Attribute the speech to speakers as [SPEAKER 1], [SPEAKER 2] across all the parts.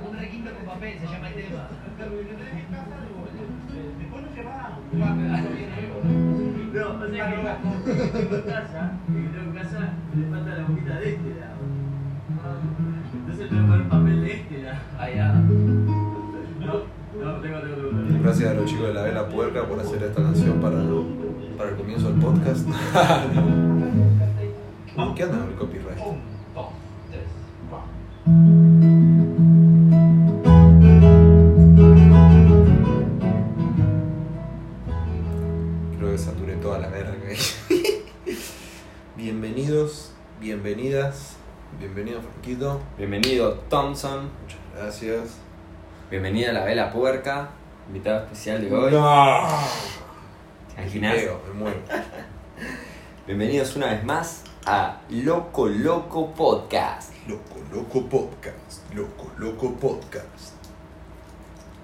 [SPEAKER 1] Un requinto con papel se llama el tema.
[SPEAKER 2] No, o sea que va, tengo en casa, y tengo en casa, le falta la boquita de este lado. Entonces tengo que poner papel de este lado.
[SPEAKER 1] Ya.
[SPEAKER 2] No, no, tengo, tengo, tengo.
[SPEAKER 3] Gracias a los chicos de la Vela Puerca por hacer esta canción para, para el comienzo del podcast. ¿Qué anda con el copyright? Creo que saturé toda la verga. Bienvenidos, bienvenidas, bienvenido Franquito.
[SPEAKER 4] Bienvenido Thompson,
[SPEAKER 3] Muchas gracias.
[SPEAKER 4] bienvenida a la Vela Puerca, invitado especial de hoy.
[SPEAKER 3] ¡No!
[SPEAKER 4] ¿Te imaginas?
[SPEAKER 3] Veo, me muero.
[SPEAKER 4] Bienvenidos una vez más a Loco Loco Podcast.
[SPEAKER 3] Loco, loco podcast. Loco, loco podcast.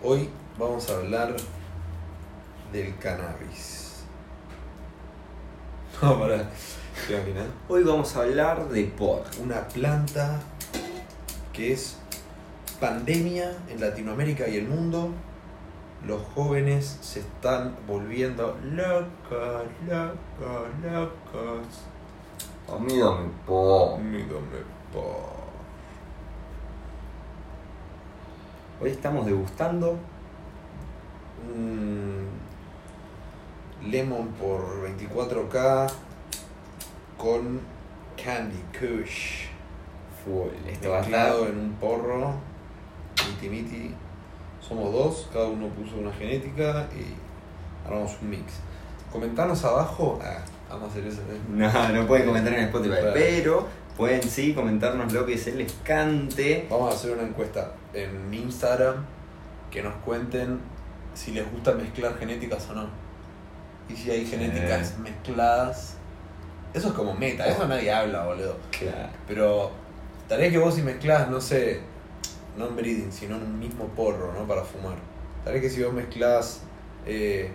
[SPEAKER 3] Hoy vamos a hablar del cannabis. No, pará. ¿Te imaginas?
[SPEAKER 4] Hoy vamos a hablar de porro.
[SPEAKER 3] Una planta que es pandemia en Latinoamérica y el mundo. Los jóvenes se están volviendo locos, locos, locos.
[SPEAKER 4] Po.
[SPEAKER 3] Mígame, po.
[SPEAKER 4] Hoy estamos degustando
[SPEAKER 3] Mm, lemon por 24K con Candy Kush.
[SPEAKER 4] full. Esto va a estar
[SPEAKER 3] en un porro. Miti miti. Somos dos, cada uno puso una genética y armamos un mix. Comentanos abajo. Ah, vamos a hacer eso. ¿eh?
[SPEAKER 4] No, no pueden comentar en Spotify,
[SPEAKER 3] Claro.
[SPEAKER 4] pero pueden sí comentarnos lo que se les cante.
[SPEAKER 3] Vamos a hacer una encuesta en Instagram que nos cuenten si les gusta mezclar genéticas o no. Y si hay genéticas mezcladas. Eso es como meta, eso nadie habla, boludo.
[SPEAKER 4] Claro.
[SPEAKER 3] Pero tal vez que vos si mezclás, no sé, no en breeding, sino en un mismo porro, ¿no? Para fumar. Tal vez que si vos mezclás eh,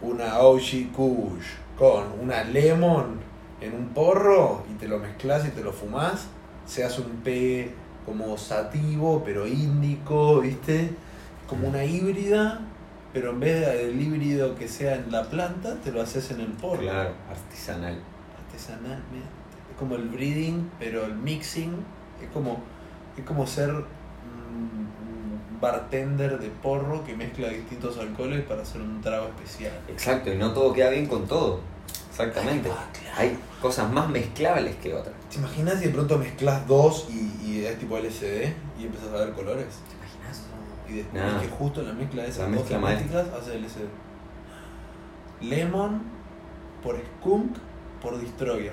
[SPEAKER 3] una OG Kush con una Lemon en un porro y te lo mezclás y te lo fumás, se hace un P como sativo, pero índico, ¿viste? Como una híbrida, pero en vez del híbrido que sea en la planta, te lo haces en el porro
[SPEAKER 4] Claro, artesanal.
[SPEAKER 3] artesanalmente. Es como el breeding, pero el mixing es como, es como ser un bartender de porro que mezcla distintos alcoholes para hacer un trago especial.
[SPEAKER 4] Exacto, y no todo queda bien con todo. Exactamente.
[SPEAKER 3] Ah, claro.
[SPEAKER 4] Hay cosas más mezclables que otras.
[SPEAKER 3] ¿Te imaginas si de pronto mezclas dos y, y es tipo LCD y empiezas a ver colores?
[SPEAKER 4] ¿Te imaginas?
[SPEAKER 3] Y después
[SPEAKER 4] No.
[SPEAKER 3] que justo la mezcla de esas
[SPEAKER 4] La
[SPEAKER 3] dos
[SPEAKER 4] mezcla
[SPEAKER 3] genéticas hace LCD. Lemon por skunk por destroyer.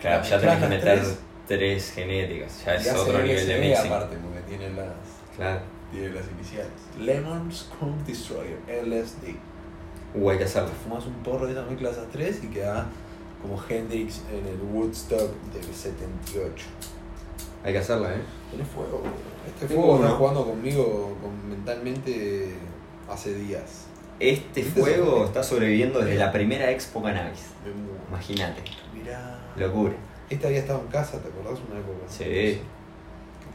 [SPEAKER 4] Claro,
[SPEAKER 3] La
[SPEAKER 4] ya tenés que meter tres genéticas. Ya es otro nivel de
[SPEAKER 3] LCD
[SPEAKER 4] mixing.
[SPEAKER 3] aparte porque tiene las
[SPEAKER 4] Claro.
[SPEAKER 3] Tiene las iniciales. Lemon Skunk Destroyer, LSD.
[SPEAKER 4] Uh, hay que hacerlo.
[SPEAKER 3] Fumas un porro de esa mezcla esas tres y queda como Hendrix en el Woodstock del 78.
[SPEAKER 4] Hay que hacerla, ¿eh?
[SPEAKER 3] Tiene fuego. Este
[SPEAKER 4] Tengo
[SPEAKER 3] fuego está
[SPEAKER 4] uno.
[SPEAKER 3] jugando conmigo con- mentalmente hace días.
[SPEAKER 4] Este
[SPEAKER 3] ¿Viste
[SPEAKER 4] fuego está sobreviviendo desde la primera Expo Cannabis.
[SPEAKER 3] Me muero.
[SPEAKER 4] Imagínate.
[SPEAKER 3] Mirá.
[SPEAKER 4] Locura.
[SPEAKER 3] Este había estado en casa, ¿te acordás una época?
[SPEAKER 4] Sí.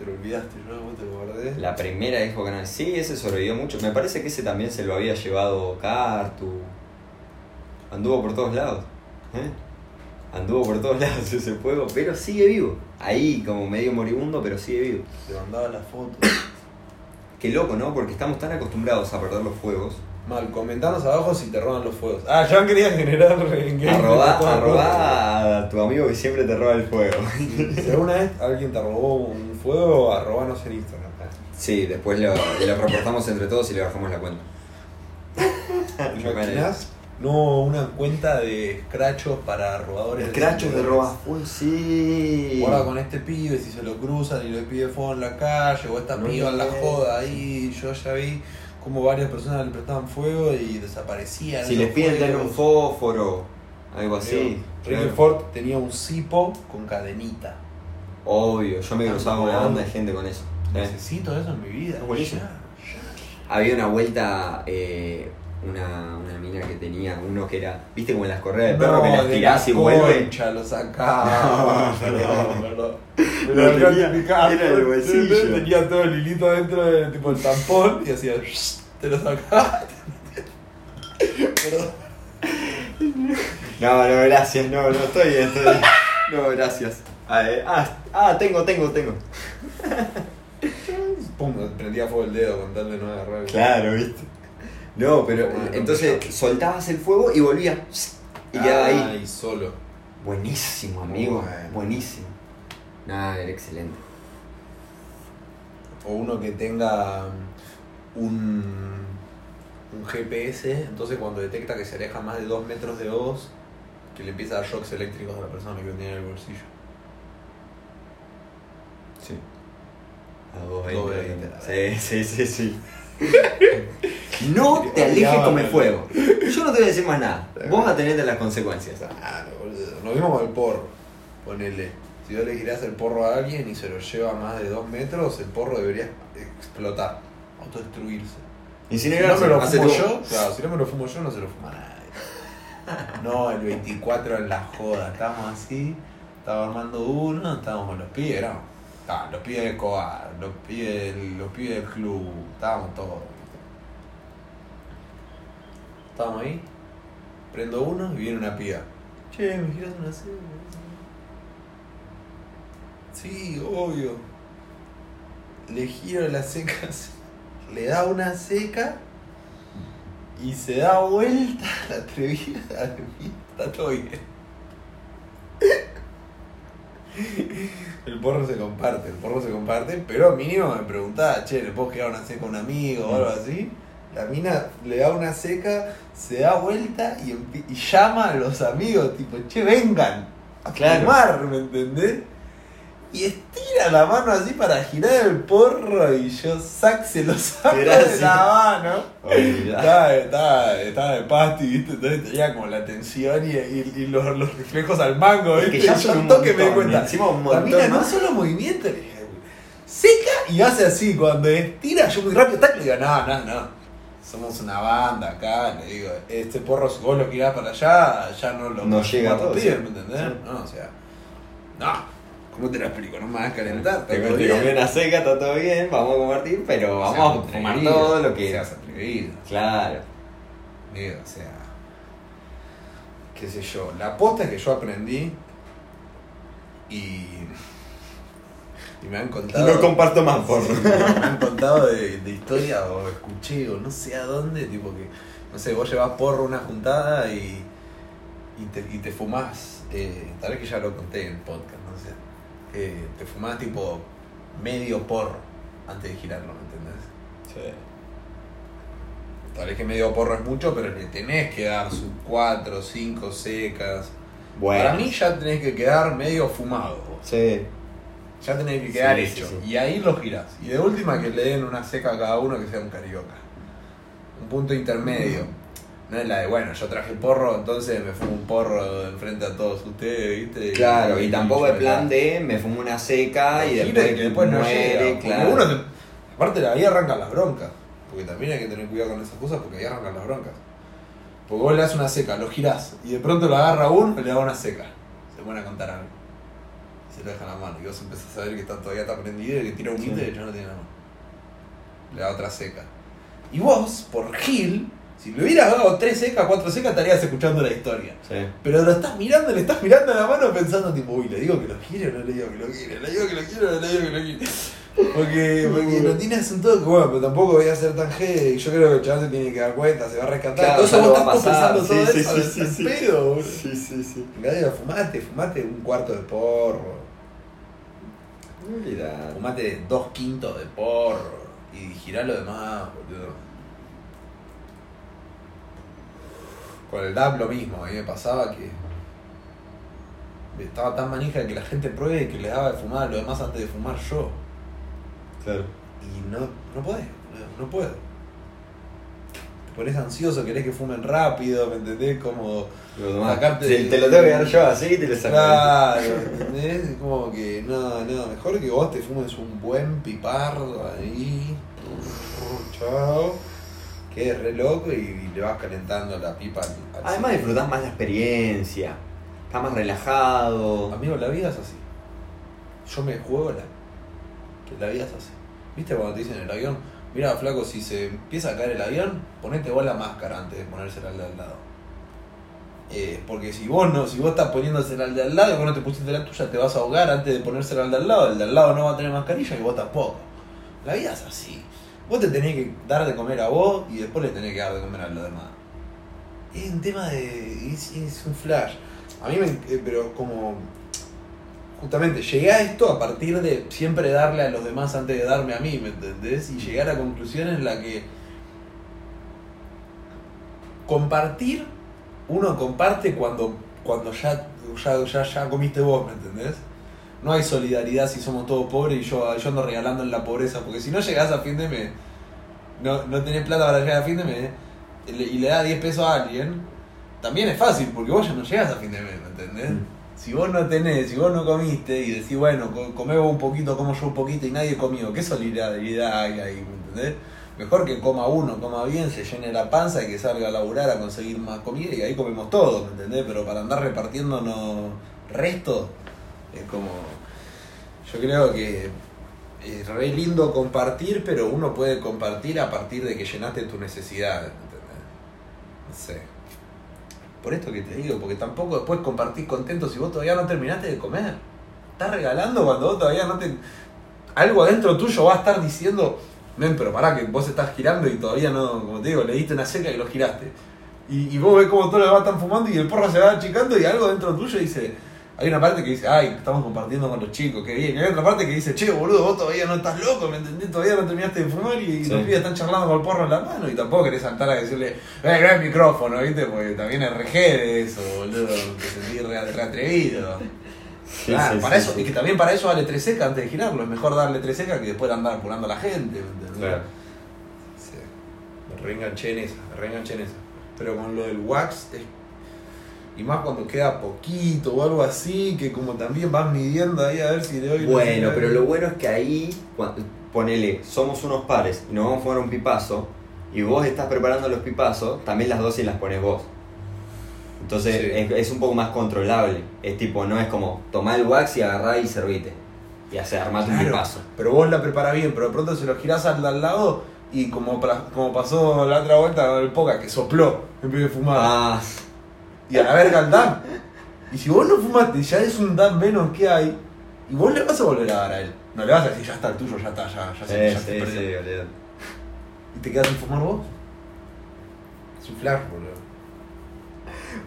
[SPEAKER 3] Que te lo olvidaste, yo vos te lo guardé.
[SPEAKER 4] La primera Expo Cannabis. Sí, ese sobrevivió mucho. Me parece que ese también se lo había llevado Cartu. Anduvo por todos lados. ¿eh? Anduvo por todos lados ese fuego, pero sigue vivo. Ahí como medio moribundo, pero sigue vivo.
[SPEAKER 3] Te mandaba la foto.
[SPEAKER 4] Qué loco, ¿no? Porque estamos tan acostumbrados a perder los fuegos.
[SPEAKER 3] Mal, comentanos abajo si te roban los fuegos. Ah, yo quería generar
[SPEAKER 4] Arroba, arroba a tu amigo que siempre te roba el fuego.
[SPEAKER 3] Si alguna vez alguien te robó un fuego, arrobanos en Instagram.
[SPEAKER 4] Sí, después lo, lo reportamos entre todos y le bajamos la cuenta.
[SPEAKER 3] ¿Te imaginas? No, una cuenta de escrachos para robadores
[SPEAKER 4] Escrachos de
[SPEAKER 3] celulares.
[SPEAKER 4] roba full, sí.
[SPEAKER 3] Guarda con este pibe, si se lo cruzan y le pide fuego en la calle, o esta
[SPEAKER 4] No
[SPEAKER 3] piba en la joda ahí, yo ya vi como varias personas le prestaban fuego y desaparecían.
[SPEAKER 4] Si les piden tener un fósforo, algo así.
[SPEAKER 3] Ricky. Ford tenía un cipo con cadenita.
[SPEAKER 4] Obvio, yo me cruzaba una banda de gente con eso. ¿eh?
[SPEAKER 3] Necesito eso en mi vida.
[SPEAKER 4] Había una vuelta, eh, una, una mina que tenía uno que era, viste como en las correas de perro que las
[SPEAKER 3] de
[SPEAKER 4] tirás y
[SPEAKER 3] la
[SPEAKER 4] vuelve.
[SPEAKER 3] lo sacaba.
[SPEAKER 4] No,
[SPEAKER 3] perdón, perdón.
[SPEAKER 4] Lo
[SPEAKER 3] Acá
[SPEAKER 4] tenía- era el bolsillo.
[SPEAKER 3] Tenía todo el hilito adentro del tipo el tampón y hacía. Te lo sacaba. Pero.
[SPEAKER 4] No, no, gracias, no, no, estoy bien, estoy bien. No, gracias. Ah, eh, ah, ah, tengo, tengo, tengo.
[SPEAKER 3] Pum, prendía fuego el dedo con tal de no agarrar.
[SPEAKER 4] Claro, viste. No, pero entonces soltabas el fuego y volvía. Y quedaba ahí.
[SPEAKER 3] Ahí solo.
[SPEAKER 4] Buenísimo, amigo.
[SPEAKER 3] Bueno.
[SPEAKER 4] Buenísimo. Nada, era excelente.
[SPEAKER 3] O uno que tenga un, un GPS, entonces cuando detecta que se aleja más de 2 metros de vos, que le empieza a dar shocks eléctricos a la persona que lo tiene en el bolsillo.
[SPEAKER 4] Sí. A vos,
[SPEAKER 3] 2.20.
[SPEAKER 4] Sí, sí, sí, sí. No te alejes con el fuego. Yo no te voy a decir más nada. Vos atenete a las consecuencias.
[SPEAKER 3] Claro, boludo. Lo mismo con el porro. Ponele. Si vos le girás el porro a alguien y se lo lleva a más de 2 metros, el porro debería explotar, autodestruirse. Si no me lo fumo yo, claro, si no me lo fumo yo, no se lo fuma nadie. No, el 24 en la joda, estábamos así, estaba armando uno, estábamos con los pibes, no. Ah, los pibes de Coar, los pibes, los pibes del club, estábamos todos. Estábamos ahí, prendo uno y viene una piba. Che, ¿me giras una seca? Sí, obvio. Le giro la seca, le da una seca y se da vuelta la atrevida está todo bien. El porro se comparte, el porro se comparte, pero mínimo me preguntaba, che, ¿le puedo girar una seca a un amigo o algo así? La mina le da una seca, se da vuelta y, llama a los amigos, tipo, che, vengan a
[SPEAKER 4] Claro.
[SPEAKER 3] fumar, ¿me entendés? Y estira la mano así para girar el porro y yo sac se lo saco de la mano. Estaba, estaba, estaba de pasti, ¿viste? Entonces tenía como la tensión y, y- y los, los reflejos al mango,
[SPEAKER 4] Es que
[SPEAKER 3] ¿viste?
[SPEAKER 4] ya
[SPEAKER 3] yo
[SPEAKER 4] un
[SPEAKER 3] toque me di cuenta.
[SPEAKER 4] encima un
[SPEAKER 3] no solo movimiento, le dije, seca y hace así. Cuando estira, yo muy rápido, tac, le digo, no, no, no. Somos una banda acá, le digo, este porro si vos lo girás para allá, ya no lo
[SPEAKER 4] No llega a
[SPEAKER 3] todo,
[SPEAKER 4] todo,
[SPEAKER 3] ¿me entendés?
[SPEAKER 4] Sí.
[SPEAKER 3] No, o sea, no. ¿Cómo te lo explico? No me vas a calentar,
[SPEAKER 4] Te te comí una seca, está todo bien, vamos a compartir, pero vamos a fumar todo lo que.
[SPEAKER 3] Seas atrevido.
[SPEAKER 4] Claro.
[SPEAKER 3] Digo, o sea, qué sé yo, la posta es que yo aprendí y, y me han contado...
[SPEAKER 4] No comparto más, porro.
[SPEAKER 3] Sí, me han contado de, de historia o escuché o no sé a dónde, tipo que, no sé, vos llevas porro una juntada y, y, te, y te fumás, eh, tal vez que ya lo conté en el podcast, no sé, eh, te fumás tipo medio porro antes de girarlo, ¿me entendés?
[SPEAKER 4] Sí.
[SPEAKER 3] Tal vez que medio porro es mucho, pero le tenés que dar sus 4, 5 secas.
[SPEAKER 4] Bueno.
[SPEAKER 3] Para mí ya tenés que quedar medio fumado.
[SPEAKER 4] Sí.
[SPEAKER 3] Ya tenés que quedar
[SPEAKER 4] Sí,
[SPEAKER 3] hecho.
[SPEAKER 4] sí, sí.
[SPEAKER 3] Y ahí lo girás. Y de última que le den una seca a cada uno que sea un carioca. Un punto intermedio. No es la de, bueno, yo traje porro, entonces me fumo un porro enfrente a todos ustedes, ¿viste?
[SPEAKER 4] Claro, y tampoco el plan de me fumo una seca y después,
[SPEAKER 3] que después no llega.
[SPEAKER 4] Claro.
[SPEAKER 3] uno te- aparte ahí arrancan las broncas. Porque también hay que tener cuidado con esas cosas porque ahí arrancan las broncas. Porque vos le das una seca, lo girás y de pronto lo agarra uno y le da una seca. Se pone a contar algo. Se lo deja en la mano y vos empezás a ver que está, todavía está prendido y que tira un
[SPEAKER 4] Sí.
[SPEAKER 3] hito y el no tiene la mano. Le da otra seca. Y vos, por Gil, si le hubieras dado tres secas, cuatro secas, estarías escuchando la historia.
[SPEAKER 4] Sí.
[SPEAKER 3] Pero lo estás mirando, le estás mirando la mano pensando tipo, uy, le digo que lo quiere o no le digo que lo quiere, le digo que lo quiere o no le digo que lo quiere. Porque, porque no tiene sentido que bueno, pero tampoco voy a ser tan y yo creo que el chaval se tiene que dar cuenta, se va a rescatar.
[SPEAKER 4] Claro, ya
[SPEAKER 3] vos estás
[SPEAKER 4] a
[SPEAKER 3] pensando todo
[SPEAKER 4] sí,
[SPEAKER 3] eso,
[SPEAKER 4] sí, sí,
[SPEAKER 3] pedo.
[SPEAKER 4] Sí, sí, sí.
[SPEAKER 3] Fumate, fumate un cuarto de porro,
[SPEAKER 4] Olvidate.
[SPEAKER 3] fumate dos quintos de porro y girá lo demás, boludo. Con el DAP lo mismo, a mí me pasaba que estaba tan manija que la gente pruebe que le daba de fumar lo demás antes de fumar yo.
[SPEAKER 4] Claro.
[SPEAKER 3] Y no, no podés, boludo, no puedo. Te pones ansioso, querés que fumen rápido, ¿me entendés? Como. Sacarte de-
[SPEAKER 4] te lo tengo que dar yo así y te lo saco.
[SPEAKER 3] Claro, ¿entendés? Como que no, no, mejor que vos te fumes un buen pipardo ahí. Chao. Quedes re loco y, le vas calentando la pipa al, al
[SPEAKER 4] Además disfrutás más la experiencia. Estás más relajado.
[SPEAKER 3] Amigo, la vida es así. yo me juego la, que la vida es así. ¿Viste cuando te dicen en el avión? Mira, flaco, si se empieza a caer el avión, ponete vos la máscara antes de ponérsela al de al lado. Eh, porque si vos no, si vos estás poniéndosela al de al lado y vos no te pusiste la tuya, te vas a ahogar antes de ponérsela al de al lado. El de al lado no va a tener mascarilla y vos tampoco. La vida es así. Vos te tenés que dar de comer a vos y después le tenés que dar de comer a los demás. Es un tema de. es, es un flash. A mí me. eh, pero como. Justamente, llegué a esto a partir de siempre darle a los demás antes de darme a mí, ¿me entendés? Y llegar a conclusiones en la que. Compartir, uno comparte cuando, cuando ya, ya, ya, ya comiste vos, ¿me entendés? No hay solidaridad si somos todos pobres y yo, yo ando regalando en la pobreza, porque si no llegás a fin de mes, no, no tenés plata para llegar a fin de mes, y le, das 10 pesos a alguien, también es fácil, porque vos ya no llegás a fin de mes, ¿me entendés?
[SPEAKER 4] Mm.
[SPEAKER 3] Si vos no tenés, si vos no comiste y decís, bueno, co- comé vos un poquito, como yo un poquito y nadie comió, ¿qué solidaridad hay ahí, ¿me entendés? Mejor que coma uno, coma bien, se llene la panza y que salga a laburar a conseguir más comida y ahí comemos todos, ¿me entendés? Pero para andar repartiéndonos resto, es como... Yo creo que es re lindo compartir, pero uno puede compartir a partir de que llenaste tu necesidad, ¿entendés? No sé. Por esto que te digo, porque tampoco después compartís contento si vos todavía no terminaste de comer. Estás regalando cuando vos todavía no te. Algo adentro tuyo va a estar diciendo, men, pero pará, que vos estás girando y todavía no, como te digo, le diste una seca y lo giraste. Y, y vos ves como todos los demás están fumando y el porro se va achicando y algo dentro tuyo dice. Hay una parte que dice, ay, estamos compartiendo con los chicos, qué bien. Y hay otra parte que dice, che, boludo, vos todavía no estás loco, ¿me entendés? Todavía no terminaste de fumar y
[SPEAKER 4] Sí.
[SPEAKER 3] los pibes están charlando con el porro en la mano y tampoco querés saltar a decirle, eh, grab el micrófono, ¿viste? Porque también es RG de eso, boludo, te sentís re, re atrevido.
[SPEAKER 4] Sí,
[SPEAKER 3] Claro,
[SPEAKER 4] sí,
[SPEAKER 3] para eso, y que también para eso dale tres secas antes de girarlo, es mejor darle tres secas que después andar apurando a la gente, ¿me entendés?
[SPEAKER 4] Claro.
[SPEAKER 3] Sí. Me reenganché en esa, me reenganché en esa. Pero con lo del wax, es- y más cuando queda poquito o algo así, que como también vas midiendo ahí a ver si de hoy no
[SPEAKER 4] Bueno, pero lo bueno es que ahí, ponele, somos unos pares y nos vamos a fumar un pipazo, y vos estás preparando los pipazos, también las dosis las pones vos. Entonces
[SPEAKER 3] Sí.
[SPEAKER 4] es, es un poco más controlable. Es tipo, no es como tomar el wax y agarrar y servite. Y hacer, armate un pipazo.
[SPEAKER 3] pero vos la preparás bien, pero de pronto se lo girás al al lado y como, como pasó la otra vuelta el poca, que sopló en vez de fumar.
[SPEAKER 4] Ah,
[SPEAKER 3] Y a la verga el DAM. Y si vos no fumaste, ya es un DAM menos que hay, y vos le vas a volver a dar a él. No le vas a decir, ya está el tuyo, ya está, ya, ya, se, ya
[SPEAKER 4] sí, sí, olvidate.
[SPEAKER 3] ¿Y te quedas sin fumar vos? Es un flash, boludo.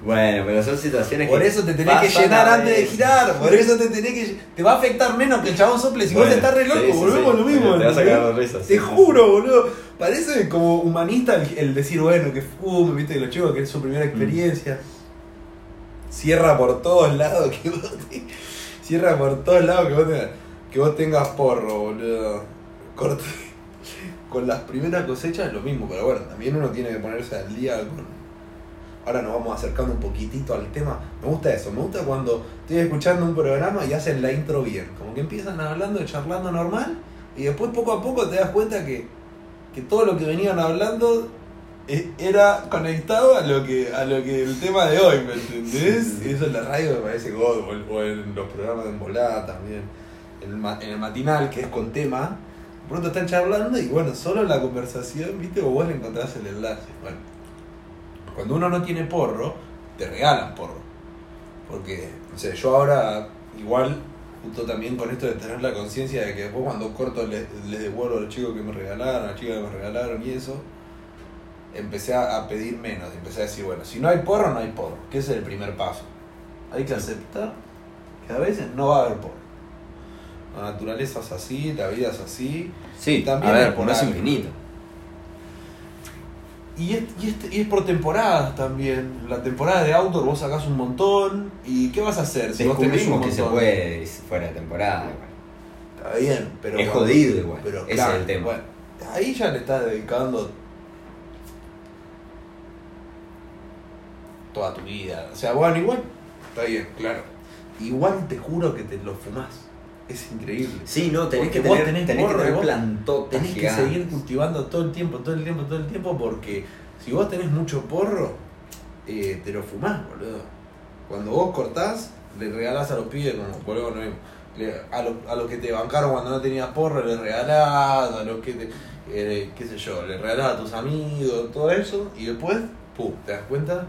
[SPEAKER 4] Bueno, pero son situaciones
[SPEAKER 3] Por
[SPEAKER 4] que
[SPEAKER 3] eso te tenés que llenar antes de girar. Por eso te tenés que. Te va a afectar menos que el chabón sople. Si
[SPEAKER 4] Bueno,
[SPEAKER 3] vos estás re loco,
[SPEAKER 4] sí, sí,
[SPEAKER 3] volvemos
[SPEAKER 4] sí.
[SPEAKER 3] lo mismo.
[SPEAKER 4] Te vas a cagar de risa,
[SPEAKER 3] Te juro, boludo. Parece como humanista el, el decir, bueno, que fume, viste, que los chicos que es su primera experiencia. Cierra por todos lados que vos te- Cierra por todos lados que vos tengas, que vos tengas porro, boludo. Corte. Con las primeras cosechas es lo mismo, pero bueno, también uno tiene que ponerse al día con. Ahora nos vamos acercando un poquitito al tema. Me gusta eso, me gusta cuando estoy escuchando un programa y hacen la intro bien. Como que empiezan hablando, charlando normal, y después poco a poco te das cuenta que, que todo lo que venían hablando era conectado a lo que a lo que el tema de hoy, ¿me entendés? Eso en la radio me parece god, o, en los programas de embolada también. En el, ma- en el matinal, que es con tema, de pronto están charlando y bueno, solo la conversación, ¿viste? O vos le encontrás el enlace. Bueno, cuando uno no tiene porro, te regalan porro. Porque, no sé, yo ahora igual, justo también con esto de tener la conciencia de que después cuando corto les, les devuelvo a los chicos que me regalaron, a las chicas que me regalaron y eso, empecé a, a pedir menos. Empecé a decir, bueno, si no hay porro, no hay porro. Que ese es el primer paso. Hay que aceptar que a veces no va a haber porro. La naturaleza es así, la vida es así.
[SPEAKER 4] Sí,
[SPEAKER 3] También
[SPEAKER 4] a ver,
[SPEAKER 3] por
[SPEAKER 4] no es infinito.
[SPEAKER 3] Y es, y, es, y es por temporadas también. La temporada de outdoor vos sacás un montón. ¿Y qué vas a hacer si vos tenés un
[SPEAKER 4] que se puede fuera de temporada.
[SPEAKER 3] Está bien, pero.
[SPEAKER 4] Es jodido igual,
[SPEAKER 3] Pero
[SPEAKER 4] ese
[SPEAKER 3] claro,
[SPEAKER 4] es el tema.
[SPEAKER 3] bueno, ahí ya le estás dedicando toda tu vida. O sea, bueno, igual. Está bien, claro. Igual te juro que te lo fumás. Es increíble.
[SPEAKER 4] Sí, no, tenés
[SPEAKER 3] Porque
[SPEAKER 4] que tener,
[SPEAKER 3] tenés
[SPEAKER 4] tenés que tener
[SPEAKER 3] Tenés que seguir cultivando todo el tiempo, todo el tiempo, todo el tiempo, porque si vos tenés mucho porro, eh, te lo fumás, boludo. Cuando vos cortás, le regalás a los pibes como volvemos a lo mismo. Le- a los a los que te bancaron cuando no tenías porro le regalás, a los que te, eh, qué sé yo, le regalás a tus amigos, todo eso, y después, pum, te das cuenta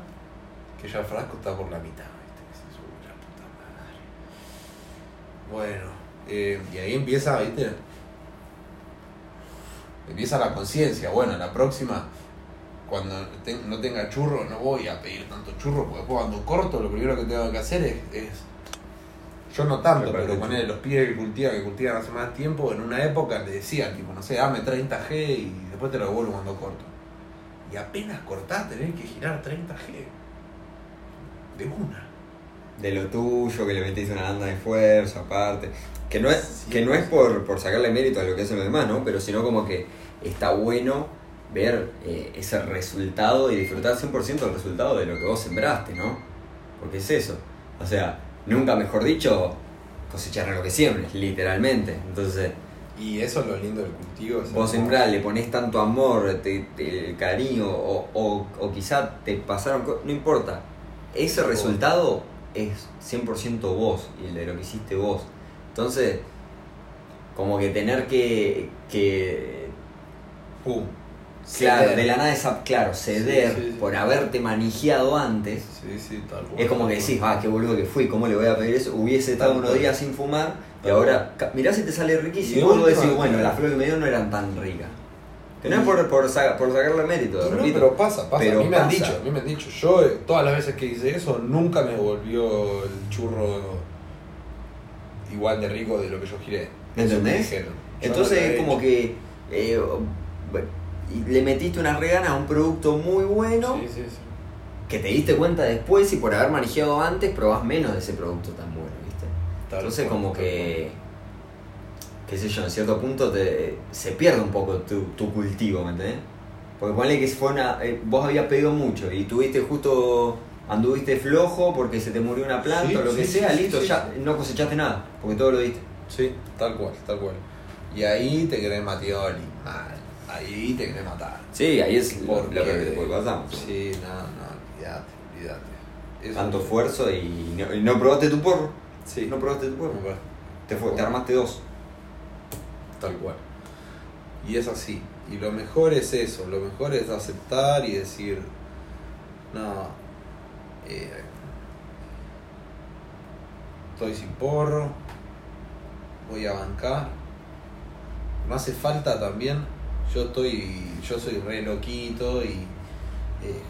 [SPEAKER 3] que ya frasco está por la mitad, ¿viste? "Uy, la puta madre". Bueno, eh, y ahí empieza, ¿viste? Empieza la conciencia, bueno, la próxima, cuando te- no tenga churro, no voy a pedir tanto churro, porque después cuando corto, lo primero que tengo que hacer es. es- yo no tanto, pero poner los pibes que cultivan, que cultivan hace más tiempo, en una época le decían, tipo, no sé, dame 30G y después te lo devuelvo cuando corto. Y apenas cortás, tenés que girar 30G. De una.
[SPEAKER 4] De lo tuyo, que le metiste una banda de esfuerzo aparte. Que no es,
[SPEAKER 3] Sí.
[SPEAKER 4] que no es por, por sacarle mérito a lo que hacen los demás, ¿no? Pero sino como que está bueno ver eh, ese resultado y disfrutar 100% del resultado de lo que vos sembraste, ¿no? Porque es eso. O sea, nunca mejor dicho, cosechar lo que siembres, literalmente. Entonces,
[SPEAKER 3] Y eso es lo lindo del cultivo. es
[SPEAKER 4] vos sembrás, le pones tanto amor, te- te- el cariño, o, o, o quizá te pasaron no importa. Ese resultado es 100% vos y el de lo que hiciste vos. Entonces, como que tener que, que
[SPEAKER 3] Pum.
[SPEAKER 4] claro,
[SPEAKER 3] Ceder.
[SPEAKER 4] de la nada esa, claro, ceder
[SPEAKER 3] Sí, sí, sí.
[SPEAKER 4] por haberte manejado antes.
[SPEAKER 3] Sí, sí, tal cual.
[SPEAKER 4] Es como que decís, ah, qué boludo que fui, ¿cómo le voy a pedir eso? Hubiese estado unos
[SPEAKER 3] cual.
[SPEAKER 4] días sin fumar y ahora, mirá si te sale riquísimo. Y vos decís, bueno, las flores que me dio no eran tan ricas. Que no es por, por, sa- por sacarle mérito,
[SPEAKER 3] no,
[SPEAKER 4] repito.
[SPEAKER 3] pero pasa, pasa.
[SPEAKER 4] Pero
[SPEAKER 3] a mí me han dicho, a mí me han dicho. Yo, eh, todas las veces que hice eso, nunca me volvió el churro igual de rico de lo que yo giré.
[SPEAKER 4] ¿Me
[SPEAKER 3] Eso
[SPEAKER 4] entendés?
[SPEAKER 3] Yo
[SPEAKER 4] Entonces es como que eh, le metiste unas reganas a un producto muy bueno
[SPEAKER 3] Sí, sí, sí.
[SPEAKER 4] que te diste cuenta después y por haber manejado antes probás menos de ese producto tan bueno, ¿viste?
[SPEAKER 3] Tal
[SPEAKER 4] Entonces
[SPEAKER 3] cual,
[SPEAKER 4] como que, qué sé yo, en cierto punto te, se pierde un poco tu, tu cultivo, ¿me entendés? Porque ponle que fue una, eh, vos habías pedido mucho y tuviste justo, anduviste flojo porque se te murió una planta
[SPEAKER 3] Sí,
[SPEAKER 4] o lo que sea,
[SPEAKER 3] sí,
[SPEAKER 4] listo, ya no cosechaste nada, porque todo lo diste.
[SPEAKER 3] Sí, tal cual, tal cual. Y ahí te querés Matioli, mal. Ahí te querés matar.
[SPEAKER 4] Sí, ahí es lo, que te puede pasar.
[SPEAKER 3] Sí, no, no, olvídate, olvídate.
[SPEAKER 4] Tanto esfuerzo y no, y no probaste tu porro.
[SPEAKER 3] Sí,
[SPEAKER 4] No probaste tu porro. Te, fue- te armaste dos.
[SPEAKER 3] Y es así. Y lo mejor es eso, lo mejor es aceptar y decir, no, eh, estoy sin porro, voy a bancar. No hace falta también, yo estoy, yo soy re loquito y eh,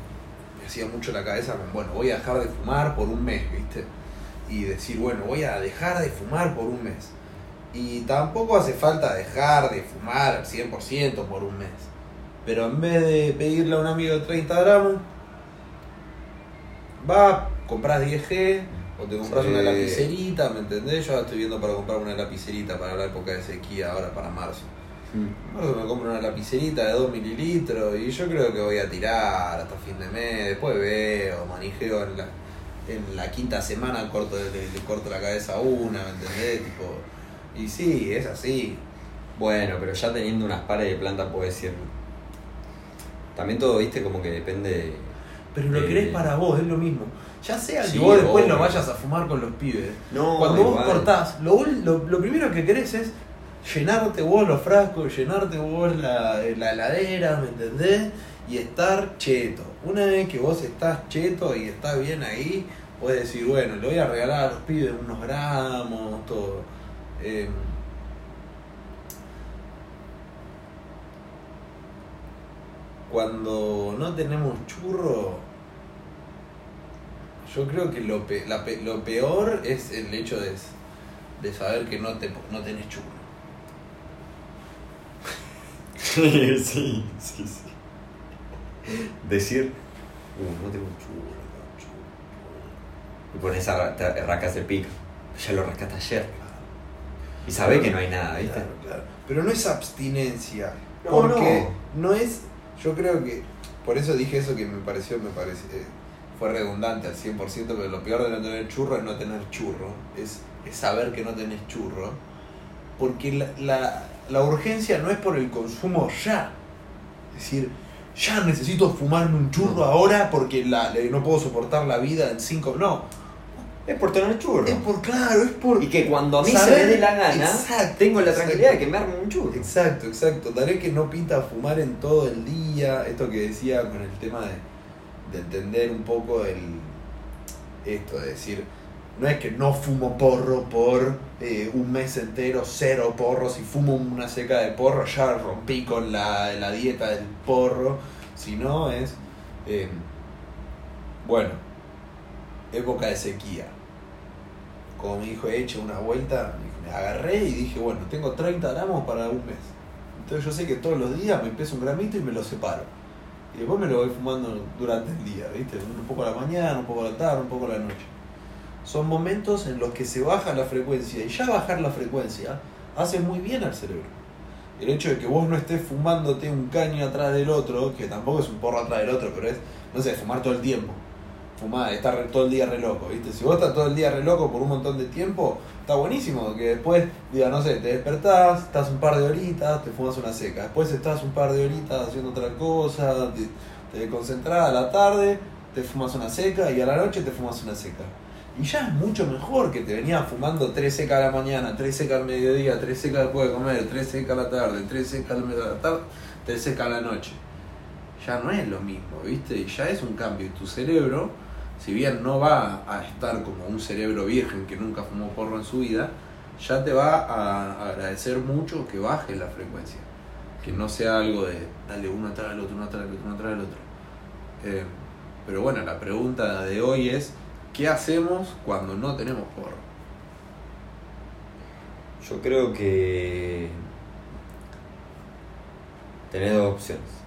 [SPEAKER 3] me hacía mucho la cabeza con, bueno, voy a dejar de fumar por un mes, ¿viste? Y decir, bueno, voy a dejar de fumar por un mes. Y tampoco hace falta dejar de fumar al 100% por un mes. Pero en vez de pedirle a un amigo 30 gramos, va, compras 10G o te compras
[SPEAKER 4] Sí.
[SPEAKER 3] una lapicerita, ¿me entendés? Yo ahora estoy viendo para comprar una lapicerita para la época de sequía, ahora para marzo. Marzo me compro una lapicerita de 2 mililitros y yo creo que voy a tirar hasta fin de mes, después veo, manijeo en la, en la quinta semana, corto, le, le corto la cabeza a una, ¿me entendés? Tipo, y sí, es así.
[SPEAKER 4] Bueno, pero ya teniendo unas pares de planta puedes ir. También todo, viste, como que depende.
[SPEAKER 3] Pero lo
[SPEAKER 4] Eh,
[SPEAKER 3] querés para vos, es lo mismo. Ya sea
[SPEAKER 4] Sí,
[SPEAKER 3] que vos después no vayas a fumar con los pibes.
[SPEAKER 4] No,
[SPEAKER 3] Cuando vos
[SPEAKER 4] igual.
[SPEAKER 3] cortás, lo, lo, lo primero que querés es llenarte vos los frascos, llenarte vos la, la heladera, ¿me entendés? Y estar cheto. Una vez que vos estás cheto y estás bien ahí, puedes decir, bueno, le voy a regalar a los pibes unos gramos, todo. Eh, cuando no tenemos churro, yo creo que lo, pe- la pe- lo peor es el hecho de, de saber que no, te, no tenés churro.
[SPEAKER 4] sí, sí, sí. Decir, uh, no tengo churro, no tengo churro. Y pones a te rascas el pico. Ya lo rascaste ayer. Y sabés que no hay nada, ¿viste?
[SPEAKER 3] Claro, claro. Pero no es abstinencia.
[SPEAKER 4] No,
[SPEAKER 3] porque no. es. Yo creo que. Por eso dije eso que me pareció, me parece. eh, fue redundante al 100%, pero lo peor de no tener churro es no tener churro. Es, es saber que no tenés churro. Porque la, la, la urgencia no es por el consumo ya. Es decir, ya necesito fumarme un churro ahora porque la, le- no puedo soportar la vida en cinco. No.
[SPEAKER 4] Es por tener churro.
[SPEAKER 3] Es por, claro, es por...
[SPEAKER 4] Y que cuando a mí se me dé la gana,
[SPEAKER 3] Exacto,
[SPEAKER 4] tengo la
[SPEAKER 3] exacto.
[SPEAKER 4] tranquilidad de que me arme un churro.
[SPEAKER 3] Exacto, exacto. Vez que no pinta fumar en todo el día. Esto que decía con el tema de, de entender un poco el esto, de decir, no es que no fumo porro por eh, un mes entero, cero porro. Si fumo una seca de porro, ya rompí con la, la dieta del porro. Sino es, eh, bueno, época de sequía. Como me dijo, eche una vuelta, me agarré y dije, bueno, tengo 30 gramos para un mes. Entonces yo sé que todos los días me peso un gramito y me lo separo. Y después me lo voy fumando durante el día, ¿viste? Un poco a la mañana, un poco a la tarde, un poco a la noche. Son momentos en los que se baja la frecuencia y ya bajar la frecuencia hace muy bien al cerebro. El hecho de que vos no estés fumándote un caño atrás del otro, que tampoco es un porro atrás del otro, pero es, no sé, fumar todo el tiempo. Fumar, estar re- todo el día re loco, ¿viste? Si vos estás todo el día re loco por un montón de tiempo, está buenísimo. Que después, diga, no sé, te despertás, estás un par de horitas, te fumas una seca. Después estás un par de horitas haciendo otra cosa, te, te a la tarde, te fumas una seca y a la noche te fumas una seca. Y ya es mucho mejor que te venías fumando tres secas a la mañana, tres secas al mediodía, tres secas después de comer, tres secas a la tarde, tres secas de la tarde, tres secas a la noche. Ya no es lo mismo, ¿viste? Ya es un cambio. Y tu cerebro, si bien no va a estar como un cerebro virgen que nunca fumó porro en su vida, ya te va a agradecer mucho que bajes la frecuencia. Que no sea algo de dale uno atrás del otro, uno atrás del otro, uno atrás del otro. Eh, pero bueno, la pregunta de hoy es, ¿qué hacemos cuando no tenemos porro?
[SPEAKER 4] Yo creo que tenés dos opciones.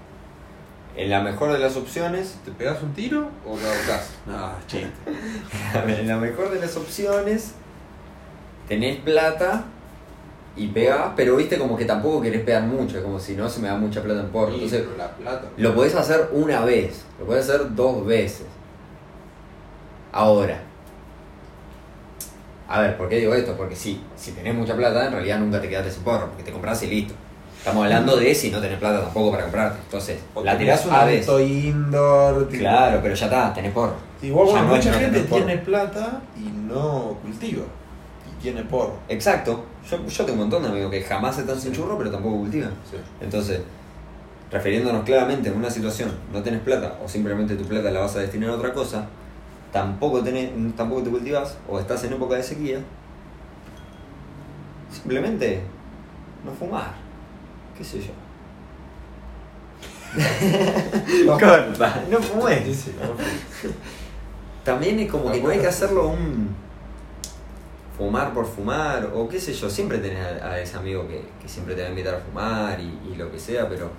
[SPEAKER 4] En la mejor de las opciones,
[SPEAKER 3] ¿Te pegas un tiro o te ahorcás? No, chiste.
[SPEAKER 4] en la mejor de las opciones, tenés plata y pegás, pero viste como que tampoco querés pegar mucho, es como si no se me da mucha plata en porro. Entonces,
[SPEAKER 3] Pero la plata.
[SPEAKER 4] lo podés hacer una vez, lo podés hacer dos veces. Ahora. A ver, ¿por qué digo esto? Porque sí, si tenés mucha plata, en realidad nunca te quedaste sin porro, porque te compras y listo. Estamos hablando de si no tenés plata tampoco para comprarte. Entonces,
[SPEAKER 3] O
[SPEAKER 4] la tirás
[SPEAKER 3] un
[SPEAKER 4] una vez.
[SPEAKER 3] indoor. tipo-
[SPEAKER 4] Claro, pero ya está, tenés porro.
[SPEAKER 3] Bueno,
[SPEAKER 4] no
[SPEAKER 3] mucha gente
[SPEAKER 4] porro.
[SPEAKER 3] tiene plata y no cultiva. Y tiene porro.
[SPEAKER 4] Exacto. Yo, yo tengo un montón de amigos que jamás están sin churro, pero tampoco cultivan.
[SPEAKER 3] Sí.
[SPEAKER 4] Entonces, refiriéndonos claramente en una situación, no tenés plata o simplemente tu plata la vas a destinar a otra cosa, tampoco, tenés, tampoco te cultivas o estás en época de sequía, simplemente no fumar, qué sé yo. Corta, no
[SPEAKER 3] no.
[SPEAKER 4] También es como que no hay que hacerlo un fumar por fumar o qué sé yo, siempre tenés a, a ese amigo que, que siempre te va a invitar a fumar y, y lo que sea, pero